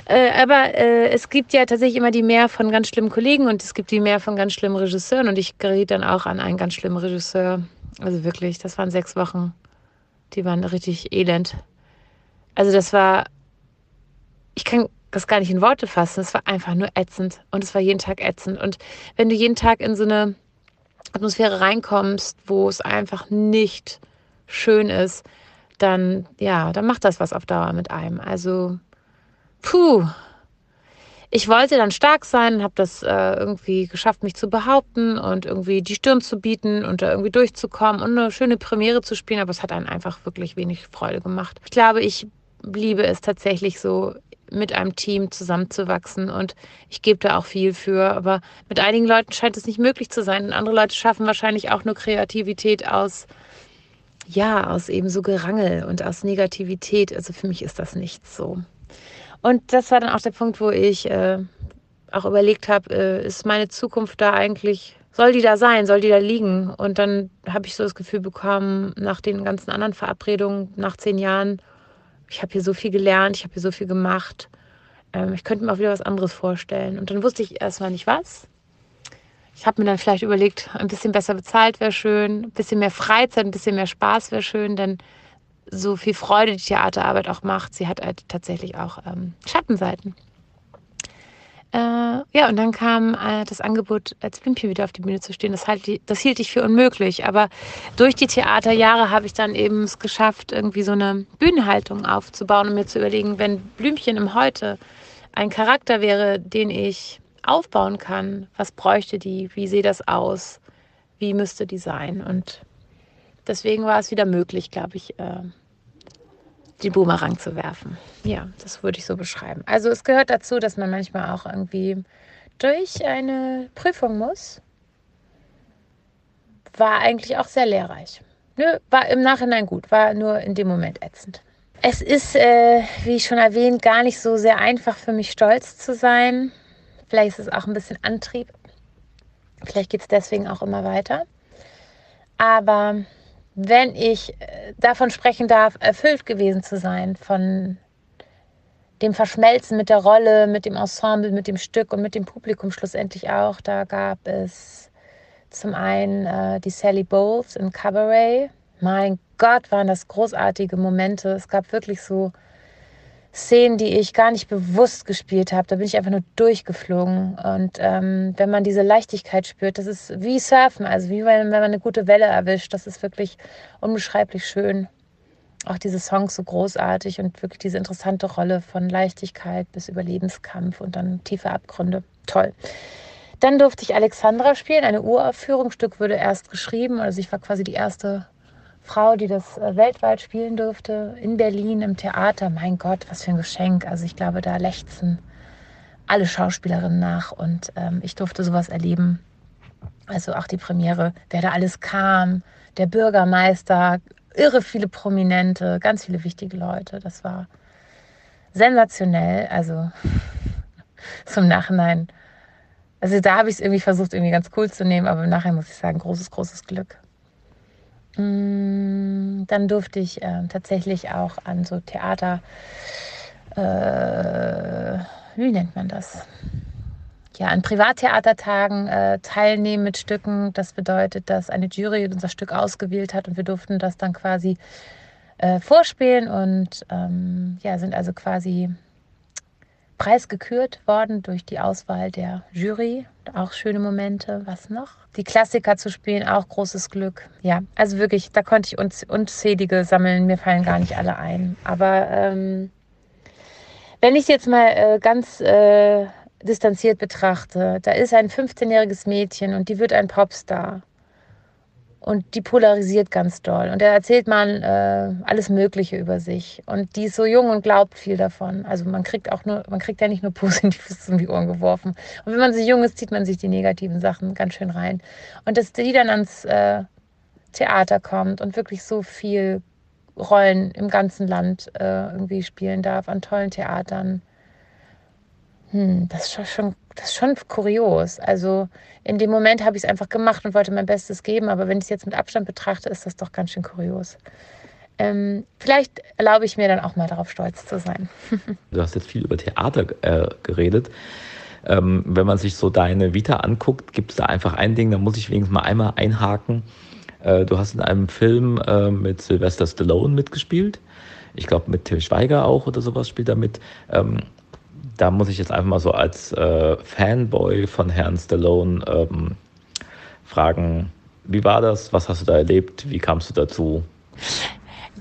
Äh, aber äh, es gibt ja tatsächlich immer die mehr von ganz schlimmen Kollegen und es gibt die mehr von ganz schlimmen Regisseuren und ich geriet dann auch an einen ganz schlimmen Regisseur. Also wirklich, das waren sechs Wochen. Die waren richtig elend. Also das war, ich kann das gar nicht in Worte fassen. Es war einfach nur ätzend und es war jeden Tag ätzend. Und wenn du jeden Tag in so eine Atmosphäre reinkommst, wo es einfach nicht schön ist, dann ja, dann macht das was auf Dauer mit einem. Also puh. Ich wollte dann stark sein, habe das äh, irgendwie geschafft, mich zu behaupten und irgendwie die Stirn zu bieten und da irgendwie durchzukommen und eine schöne Premiere zu spielen, aber es hat einen einfach wirklich wenig Freude gemacht. Ich glaube, ich liebe es tatsächlich so mit einem Team zusammenzuwachsen und ich gebe da auch viel für. Aber mit einigen Leuten scheint es nicht möglich zu sein und andere Leute schaffen wahrscheinlich auch nur Kreativität aus, ja, aus eben so Gerangel und aus Negativität. Also für mich ist das nichts so. Und das war dann auch der Punkt, wo ich äh, auch überlegt habe, äh, ist meine Zukunft da eigentlich, soll die da sein, soll die da liegen? Und dann habe ich so das Gefühl bekommen, nach den ganzen anderen Verabredungen, nach zehn Jahren, ich habe hier so viel gelernt, ich habe hier so viel gemacht. Ähm, ich könnte mir auch wieder was anderes vorstellen. Und dann wusste ich erstmal nicht was. Ich habe mir dann vielleicht überlegt, ein bisschen besser bezahlt wäre schön, ein bisschen mehr Freizeit, ein bisschen mehr Spaß wäre schön, denn so viel Freude die Theaterarbeit auch macht, sie hat halt tatsächlich auch ähm, Schattenseiten. Äh, ja, und dann kam äh, das Angebot, als Blümchen wieder auf die Bühne zu stehen. Das, halt, das hielt ich für unmöglich. Aber durch die Theaterjahre habe ich dann eben es geschafft, irgendwie so eine Bühnenhaltung aufzubauen und mir zu überlegen, wenn Blümchen im Heute ein Charakter wäre, den ich aufbauen kann, was bräuchte die, wie sehe das aus, wie müsste die sein. Und deswegen war es wieder möglich, glaube ich, äh, den Boomerang zu werfen. Ja, das würde ich so beschreiben. Also es gehört dazu, dass man manchmal auch irgendwie durch eine Prüfung muss. War eigentlich auch sehr lehrreich. Nö, war im Nachhinein gut, war nur in dem Moment ätzend. Es ist, äh, wie schon erwähnt, gar nicht so sehr einfach für mich stolz zu sein. Vielleicht ist es auch ein bisschen Antrieb. Vielleicht geht es deswegen auch immer weiter. Aber wenn ich äh, davon sprechen darf, erfüllt gewesen zu sein, von dem Verschmelzen mit der Rolle, mit dem Ensemble, mit dem Stück und mit dem Publikum schlussendlich auch. Da gab es zum einen äh, die Sally Bowles in Cabaret. Mein Gott, waren das großartige Momente. Es gab wirklich so Szenen, die ich gar nicht bewusst gespielt habe. Da bin ich einfach nur durchgeflogen. Und ähm, wenn man diese Leichtigkeit spürt, das ist wie Surfen, also wie wenn, wenn man eine gute Welle erwischt. Das ist wirklich unbeschreiblich schön. Auch diese Songs so großartig und wirklich diese interessante Rolle von Leichtigkeit bis Überlebenskampf und dann tiefe Abgründe. Toll. Dann durfte ich Alexandra spielen, eine Uraufführung. Stück wurde erst geschrieben, also ich war quasi die erste Frau, die das äh, weltweit spielen durfte, in Berlin im Theater. Mein Gott, was für ein Geschenk. Also ich glaube, da lechzen alle Schauspielerinnen nach und ähm, ich durfte sowas erleben. Also auch die Premiere, wer da alles kam, der Bürgermeister, irre viele Prominente, ganz viele wichtige Leute. Das war sensationell. Also zum Nachhinein. Also da habe ich es irgendwie versucht, irgendwie ganz cool zu nehmen, aber im Nachhinein muss ich sagen, großes, großes Glück. Mm, dann durfte ich äh, tatsächlich auch an so Theater, äh, wie nennt man das? Ja, an Privattheatertagen äh, teilnehmen mit Stücken. Das bedeutet, dass eine Jury unser Stück ausgewählt hat und wir durften das dann quasi äh, vorspielen und ähm, ja, sind also quasi preisgekürt worden durch die Auswahl der Jury. Auch schöne Momente. Was noch? Die Klassiker zu spielen, auch großes Glück. Ja, also wirklich, da konnte ich unz unzählige sammeln. Mir fallen gar nicht alle ein. Aber ähm, wenn ich jetzt mal äh, ganz äh, distanziert betrachte, da ist ein 15-jähriges Mädchen und die wird ein Popstar und die polarisiert ganz doll. Und er erzählt man äh, alles Mögliche über sich. Und die ist so jung und glaubt viel davon. Also man kriegt auch nur, man kriegt ja nicht nur Positives um die Ohren geworfen. Und wenn man so jung ist, zieht man sich die negativen Sachen ganz schön rein. Und dass die dann ans äh, Theater kommt und wirklich so viel Rollen im ganzen Land äh, irgendwie spielen darf, an tollen Theatern. Hm, das ist schon das ist schon kurios. Also in dem Moment habe ich es einfach gemacht und wollte mein Bestes geben, aber wenn ich es jetzt mit Abstand betrachte, ist das doch ganz schön kurios. ähm, vielleicht erlaube ich mir dann auch mal darauf stolz zu sein.
du hast jetzt viel über Theater äh, geredet. Ähm, wenn man sich so deine Vita anguckt, gibt es da einfach ein Ding, da muss ich wenigstens mal einmal einhaken. Äh, du hast in einem Film äh, mit Sylvester Stallone mitgespielt. Ich glaube, mit Till Schweiger auch oder sowas spielt er mit. Ähm, da muss ich jetzt einfach mal so als äh, Fanboy von Herrn Stallone ähm, fragen, wie war das? Was hast du da erlebt? Wie kamst du dazu?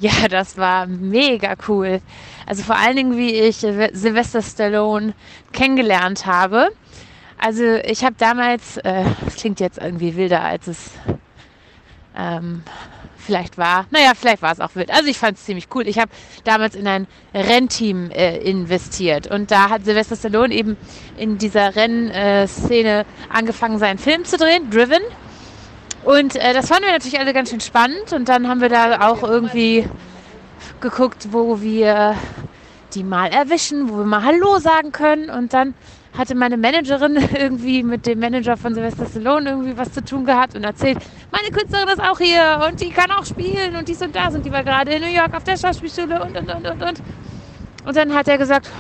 Ja, das war mega cool. Also vor allen Dingen, wie ich Sylvester Stallone kennengelernt habe. Also ich habe damals, äh, das klingt jetzt irgendwie wilder, als es ähm, vielleicht war. Naja, vielleicht war es auch wild. Also ich fand es ziemlich cool. Ich habe damals in ein Rennteam äh, investiert und da hat Sylvester Stallone eben in dieser Rennszene äh, angefangen, seinen Film zu drehen, Driven. Und äh, das fanden wir natürlich alle ganz schön spannend. Und dann haben wir da auch irgendwie geguckt, wo wir die mal erwischen, wo wir mal Hallo sagen können. Und dann hatte meine Managerin irgendwie mit dem Manager von Sylvester Stallone irgendwie was zu tun gehabt und erzählt, meine Künstlerin ist auch hier und die kann auch spielen und dies und das und die war gerade in New York auf der Schauspielschule und und und und und. Und dann hat er gesagt,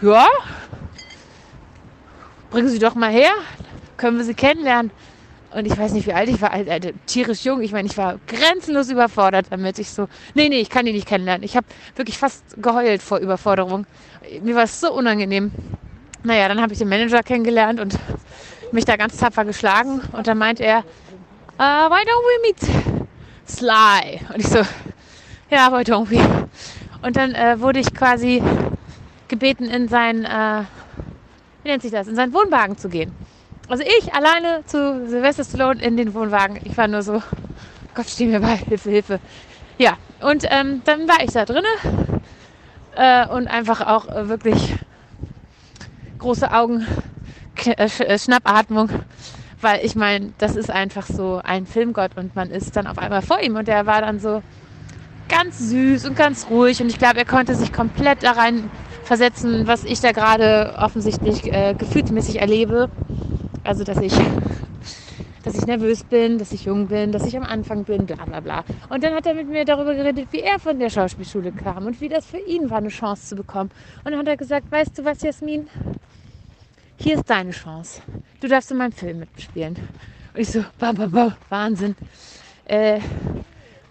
ja, bringen Sie doch mal her, können wir sie kennenlernen. Und ich weiß nicht, wie alt ich war, also, also, tierisch jung. Ich meine, ich war grenzenlos überfordert damit. Ich so, nee, nee, ich kann die nicht kennenlernen. Ich habe wirklich fast geheult vor Überforderung. Mir war es so unangenehm. Naja, dann habe ich den Manager kennengelernt und mich da ganz tapfer geschlagen. Und dann meint er, uh, why don't we meet Sly? Und ich so, ja, why don't we? Und dann äh, wurde ich quasi gebeten, in sein, äh, wie nennt sich das, in seinen Wohnwagen zu gehen. Also ich alleine zu Sylvester Stallone in den Wohnwagen. Ich war nur so, Gott, steh mir bei, Hilfe, Hilfe. Ja, und ähm, dann war ich da drinne äh, und einfach auch wirklich große Augen, äh, äh, Schnappatmung, weil ich meine, das ist einfach so ein Filmgott und man ist dann auf einmal vor ihm und der war dann so ganz süß und ganz ruhig und ich glaube, er konnte sich komplett da rein versetzen, was ich da gerade offensichtlich äh, gefühlsmäßig erlebe. Also, dass ich, dass ich nervös bin, dass ich jung bin, dass ich am Anfang bin, bla bla bla. Und dann hat er mit mir darüber geredet, wie er von der Schauspielschule kam und wie das für ihn war, eine Chance zu bekommen. Und dann hat er gesagt, weißt du was, Jasmin? Hier ist deine Chance. Du darfst in meinem Film mitspielen. Und ich so, bam, bam, bam, Wahnsinn. Äh,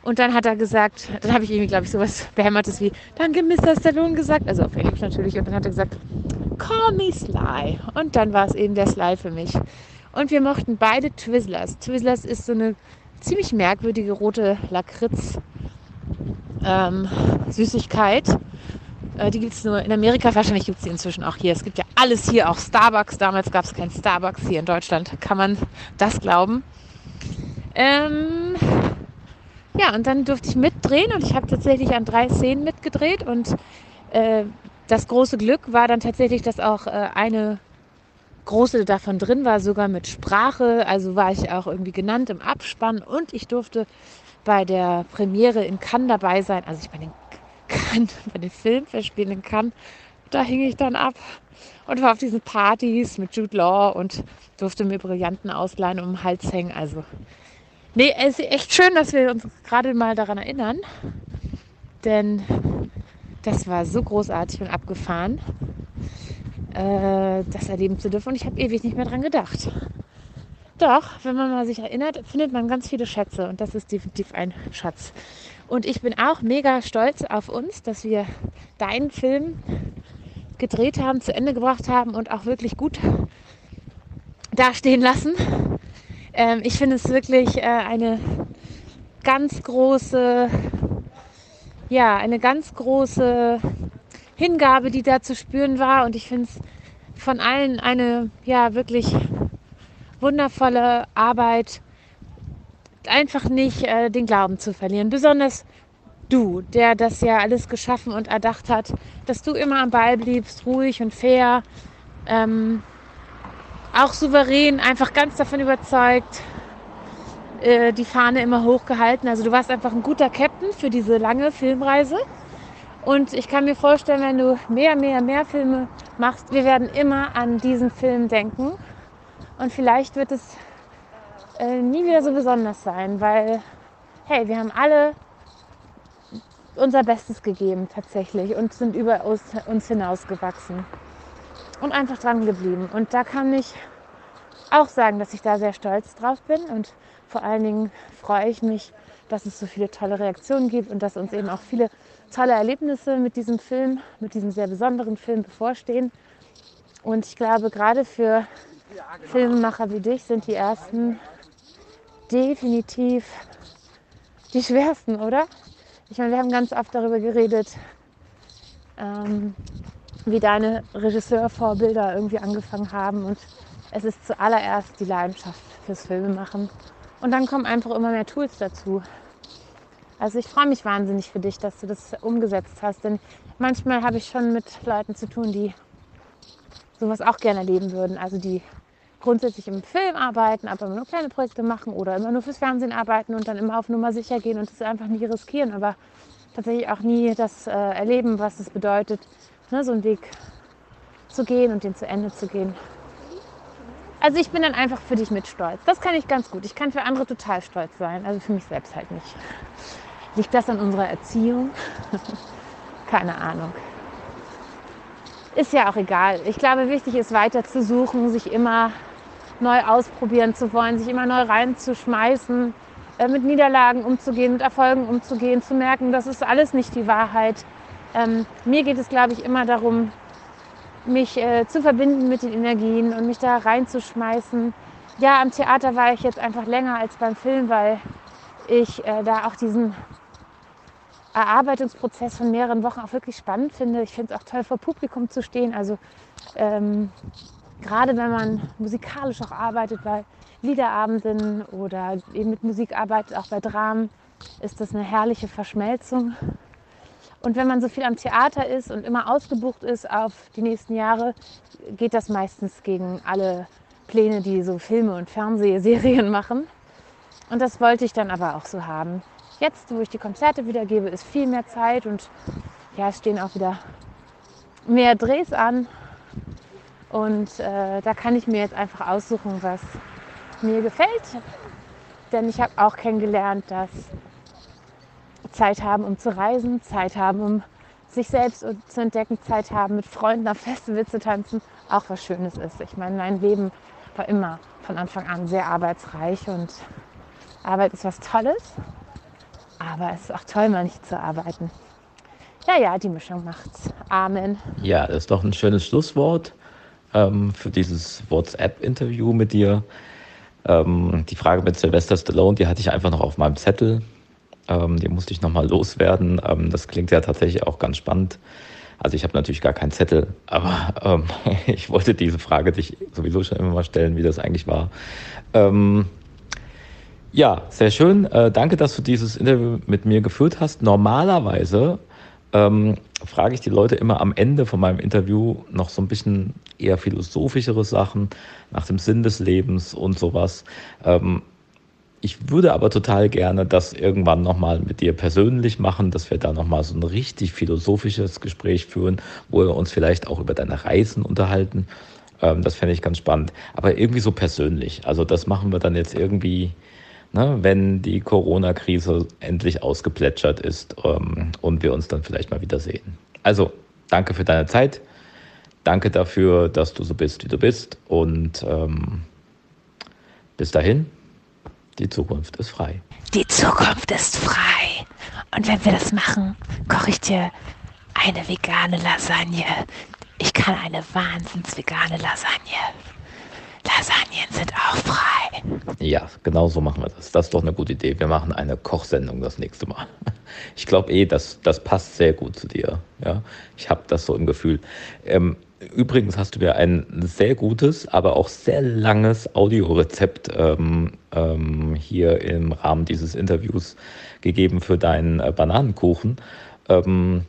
und dann hat er gesagt, dann habe ich irgendwie, glaube ich, sowas Behämmertes wie, danke, Mr. Stallone gesagt. Also auf Englisch natürlich. Und dann hat er gesagt, call me Sly. Und dann war es eben der Sly für mich. Und wir mochten beide Twizzlers. Twizzlers ist so eine ziemlich merkwürdige rote Lakritz ähm. Äh, die gibt es nur in Amerika, wahrscheinlich gibt es die inzwischen auch hier. Es gibt ja alles hier, auch Starbucks. Damals gab es kein Starbucks hier in Deutschland. Kann man das glauben? Ähm, ja, und dann durfte ich mitdrehen und ich habe tatsächlich an drei Szenen mitgedreht. Und äh, das große Glück war dann tatsächlich, dass auch äh, eine große davon drin war, sogar mit Sprache. Also war ich auch irgendwie genannt im Abspann und ich durfte bei der Premiere in Cannes dabei sein. Also ich bei kann, bei den Filmfestspielen kann, da hing ich dann ab und war auf diesen Partys mit Jude Law und durfte mir Brillanten ausleihen um den Hals hängen. Also, nee, es ist echt schön, dass wir uns gerade mal daran erinnern, denn das war so großartig und abgefahren, äh, das erleben zu dürfen und ich habe ewig nicht mehr dran gedacht. Doch, wenn man mal sich erinnert, findet man ganz viele Schätze und das ist definitiv ein Schatz. Und ich bin auch mega stolz auf uns, dass wir deinen Film gedreht haben, zu Ende gebracht haben und auch wirklich gut dastehen lassen. Ähm, ich finde es wirklich äh, eine ganz große, ja, eine ganz große Hingabe, die da zu spüren war. Und ich finde es von allen eine, ja, wirklich wundervolle Arbeit, einfach nicht äh, den Glauben zu verlieren. Besonders du, der das ja alles geschaffen und erdacht hat, dass du immer am Ball bliebst, ruhig und fair, ähm, auch souverän, einfach ganz davon überzeugt, äh, die Fahne immer hochgehalten. Also du warst einfach ein guter Captain für diese lange Filmreise. Und ich kann mir vorstellen, wenn du mehr, mehr, mehr Filme machst, wir werden immer an diesen Film denken. Und vielleicht wird es äh, nie wieder so besonders sein, weil, hey, wir haben alle unser Bestes gegeben tatsächlich und sind über uns, uns hinausgewachsen und einfach dran geblieben. Und da kann ich auch sagen, dass ich da sehr stolz drauf bin und vor allen Dingen freue ich mich, dass es so viele tolle Reaktionen gibt und dass uns eben auch viele tolle Erlebnisse mit diesem Film, mit diesem sehr besonderen Film bevorstehen. Und ich glaube, gerade für Filmemacher wie dich sind die ersten definitiv die schwersten, oder? Ich meine, wir haben ganz oft darüber geredet, ähm, wie deine Regisseurvorbilder irgendwie angefangen haben. Und es ist zuallererst die Leidenschaft fürs Filmemachen. Und dann kommen einfach immer mehr Tools dazu. Also ich freue mich wahnsinnig für dich, dass du das umgesetzt hast. Denn manchmal habe ich schon mit Leuten zu tun, die sowas auch gerne erleben würden. Also die grundsätzlich im Film arbeiten, aber immer nur kleine Projekte machen oder immer nur fürs Fernsehen arbeiten und dann immer auf Nummer sicher gehen und es einfach nie riskieren, aber tatsächlich auch nie das äh, erleben, was es bedeutet, ne, so einen Weg zu gehen und den zu Ende zu gehen. Also ich bin dann einfach für dich mit stolz. Das kann ich ganz gut. Ich kann für andere total stolz sein, also für mich selbst halt nicht. Liegt das an unserer Erziehung? Keine Ahnung ist ja auch egal. Ich glaube, wichtig ist weiter zu suchen, sich immer neu ausprobieren zu wollen, sich immer neu reinzuschmeißen, äh, mit Niederlagen umzugehen, mit Erfolgen umzugehen, zu merken, das ist alles nicht die Wahrheit. Ähm, mir geht es, glaube ich, immer darum, mich äh, zu verbinden mit den Energien und mich da reinzuschmeißen. Ja, am Theater war ich jetzt einfach länger als beim Film, weil ich äh, da auch diesen Erarbeitungsprozess von mehreren Wochen auch wirklich spannend finde. Ich finde es auch toll, vor Publikum zu stehen. Also ähm, gerade wenn man musikalisch auch arbeitet bei Liederabenden oder eben mit Musik arbeitet, auch bei Dramen, ist das eine herrliche Verschmelzung. Und wenn man so viel am Theater ist und immer ausgebucht ist auf die nächsten Jahre, geht das meistens gegen alle Pläne, die so Filme und Fernsehserien machen. Und das wollte ich dann aber auch so haben. Jetzt, wo ich die Konzerte wieder gebe, ist viel mehr Zeit und ja, es stehen auch wieder mehr Drehs an. Und äh, da kann ich mir jetzt einfach aussuchen, was mir gefällt. Denn ich habe auch kennengelernt, dass Zeit haben, um zu reisen, Zeit haben, um sich selbst zu entdecken, Zeit haben, mit Freunden auf Festivals zu tanzen, auch was Schönes ist. Ich meine, mein Leben war immer von Anfang an sehr arbeitsreich und Arbeit ist was Tolles. Aber es ist auch toll, mal nicht zu arbeiten. Ja, ja, die Mischung macht's. Amen.
Ja, das ist doch ein schönes Schlusswort ähm, für dieses WhatsApp-Interview mit dir. Ähm, die Frage mit Sylvester Stallone, die hatte ich einfach noch auf meinem Zettel. Ähm, die musste ich nochmal loswerden. Ähm, das klingt ja tatsächlich auch ganz spannend. Also ich habe natürlich gar keinen Zettel, aber ähm, ich wollte diese Frage dich sowieso schon immer mal stellen, wie das eigentlich war. Ähm, ja, sehr schön. Äh, danke, dass du dieses Interview mit mir geführt hast. Normalerweise ähm, frage ich die Leute immer am Ende von meinem Interview noch so ein bisschen eher philosophischere Sachen nach dem Sinn des Lebens und sowas. Ähm, ich würde aber total gerne das irgendwann nochmal mit dir persönlich machen, dass wir da nochmal so ein richtig philosophisches Gespräch führen, wo wir uns vielleicht auch über deine Reisen unterhalten. Ähm, das fände ich ganz spannend. Aber irgendwie so persönlich. Also das machen wir dann jetzt irgendwie ne, wenn die Corona-Krise endlich ausgeplätschert ist ähm, und wir uns dann vielleicht mal wiedersehen. Also, danke für deine Zeit. Danke dafür, dass du so bist, wie du bist. Und ähm, bis dahin, die Zukunft ist frei.
Die Zukunft ist frei. Und wenn wir das machen, koche ich dir eine vegane Lasagne. Ich kann eine wahnsinns vegane Lasagne. Lasagnen sind auch frei.
Ja, genau so machen wir das. Das ist doch eine gute Idee. Wir machen eine Kochsendung das nächste Mal. Ich glaube eh, das, das passt sehr gut zu dir. Ja, ich habe das so im Gefühl. Ähm, übrigens hast du mir ein sehr gutes, aber auch sehr langes Audiorezept ähm, ähm, hier im Rahmen dieses Interviews gegeben für deinen äh, Bananenkuchen. Ähm,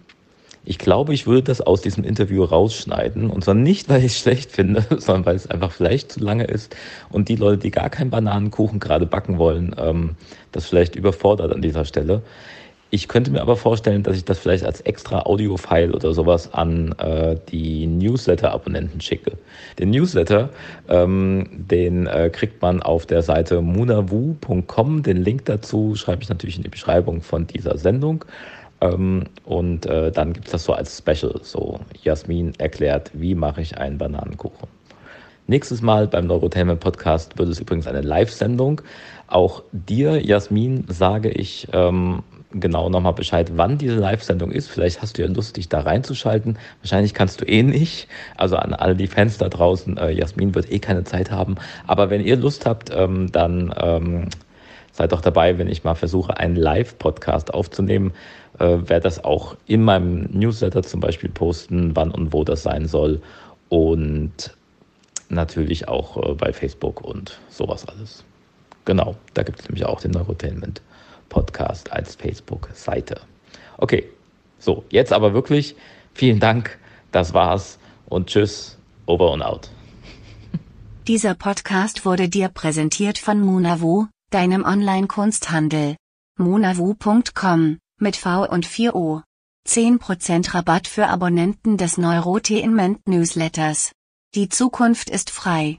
ich glaube, ich würde das aus diesem Interview rausschneiden. Und zwar nicht, weil ich es schlecht finde, sondern weil es einfach vielleicht zu lange ist und die Leute, die gar keinen Bananenkuchen gerade backen wollen, ähm, das vielleicht überfordert an dieser Stelle. Ich könnte mir aber vorstellen, dass ich das vielleicht als extra Audio-File oder sowas an äh, die Newsletter-Abonnenten schicke. Den Newsletter, ähm, den äh, kriegt man auf der Seite munawu.com. Den Link dazu schreibe ich natürlich in die Beschreibung von dieser Sendung. Ähm, und äh, dann gibt es das so als Special. So, Jasmin erklärt, wie mache ich einen Bananenkuchen. Nächstes Mal beim Neurotainment Podcast wird es übrigens eine Live-Sendung. Auch dir, Jasmin, sage ich ähm, genau nochmal Bescheid, wann diese Live-Sendung ist. Vielleicht hast du ja Lust, dich da reinzuschalten. Wahrscheinlich kannst du eh nicht. Also an alle die Fans da draußen, äh, Jasmin wird eh keine Zeit haben. Aber wenn ihr Lust habt, ähm, dann ähm, seid doch dabei, wenn ich mal versuche, einen Live-Podcast aufzunehmen. Äh, werde das auch in meinem Newsletter zum Beispiel posten, wann und wo das sein soll. Und natürlich auch äh, bei Facebook und sowas alles. Genau, da gibt es nämlich auch den Neurotainment Podcast als Facebook-Seite. Okay, so, jetzt aber wirklich vielen Dank, das war's und tschüss, over und out.
Dieser Podcast wurde dir präsentiert von Munavu, deinem Online-Kunsthandel. munavu.com mit V und 4O. 10% Rabatt für Abonnenten des Neurotainment Newsletters. Die Zukunft ist frei.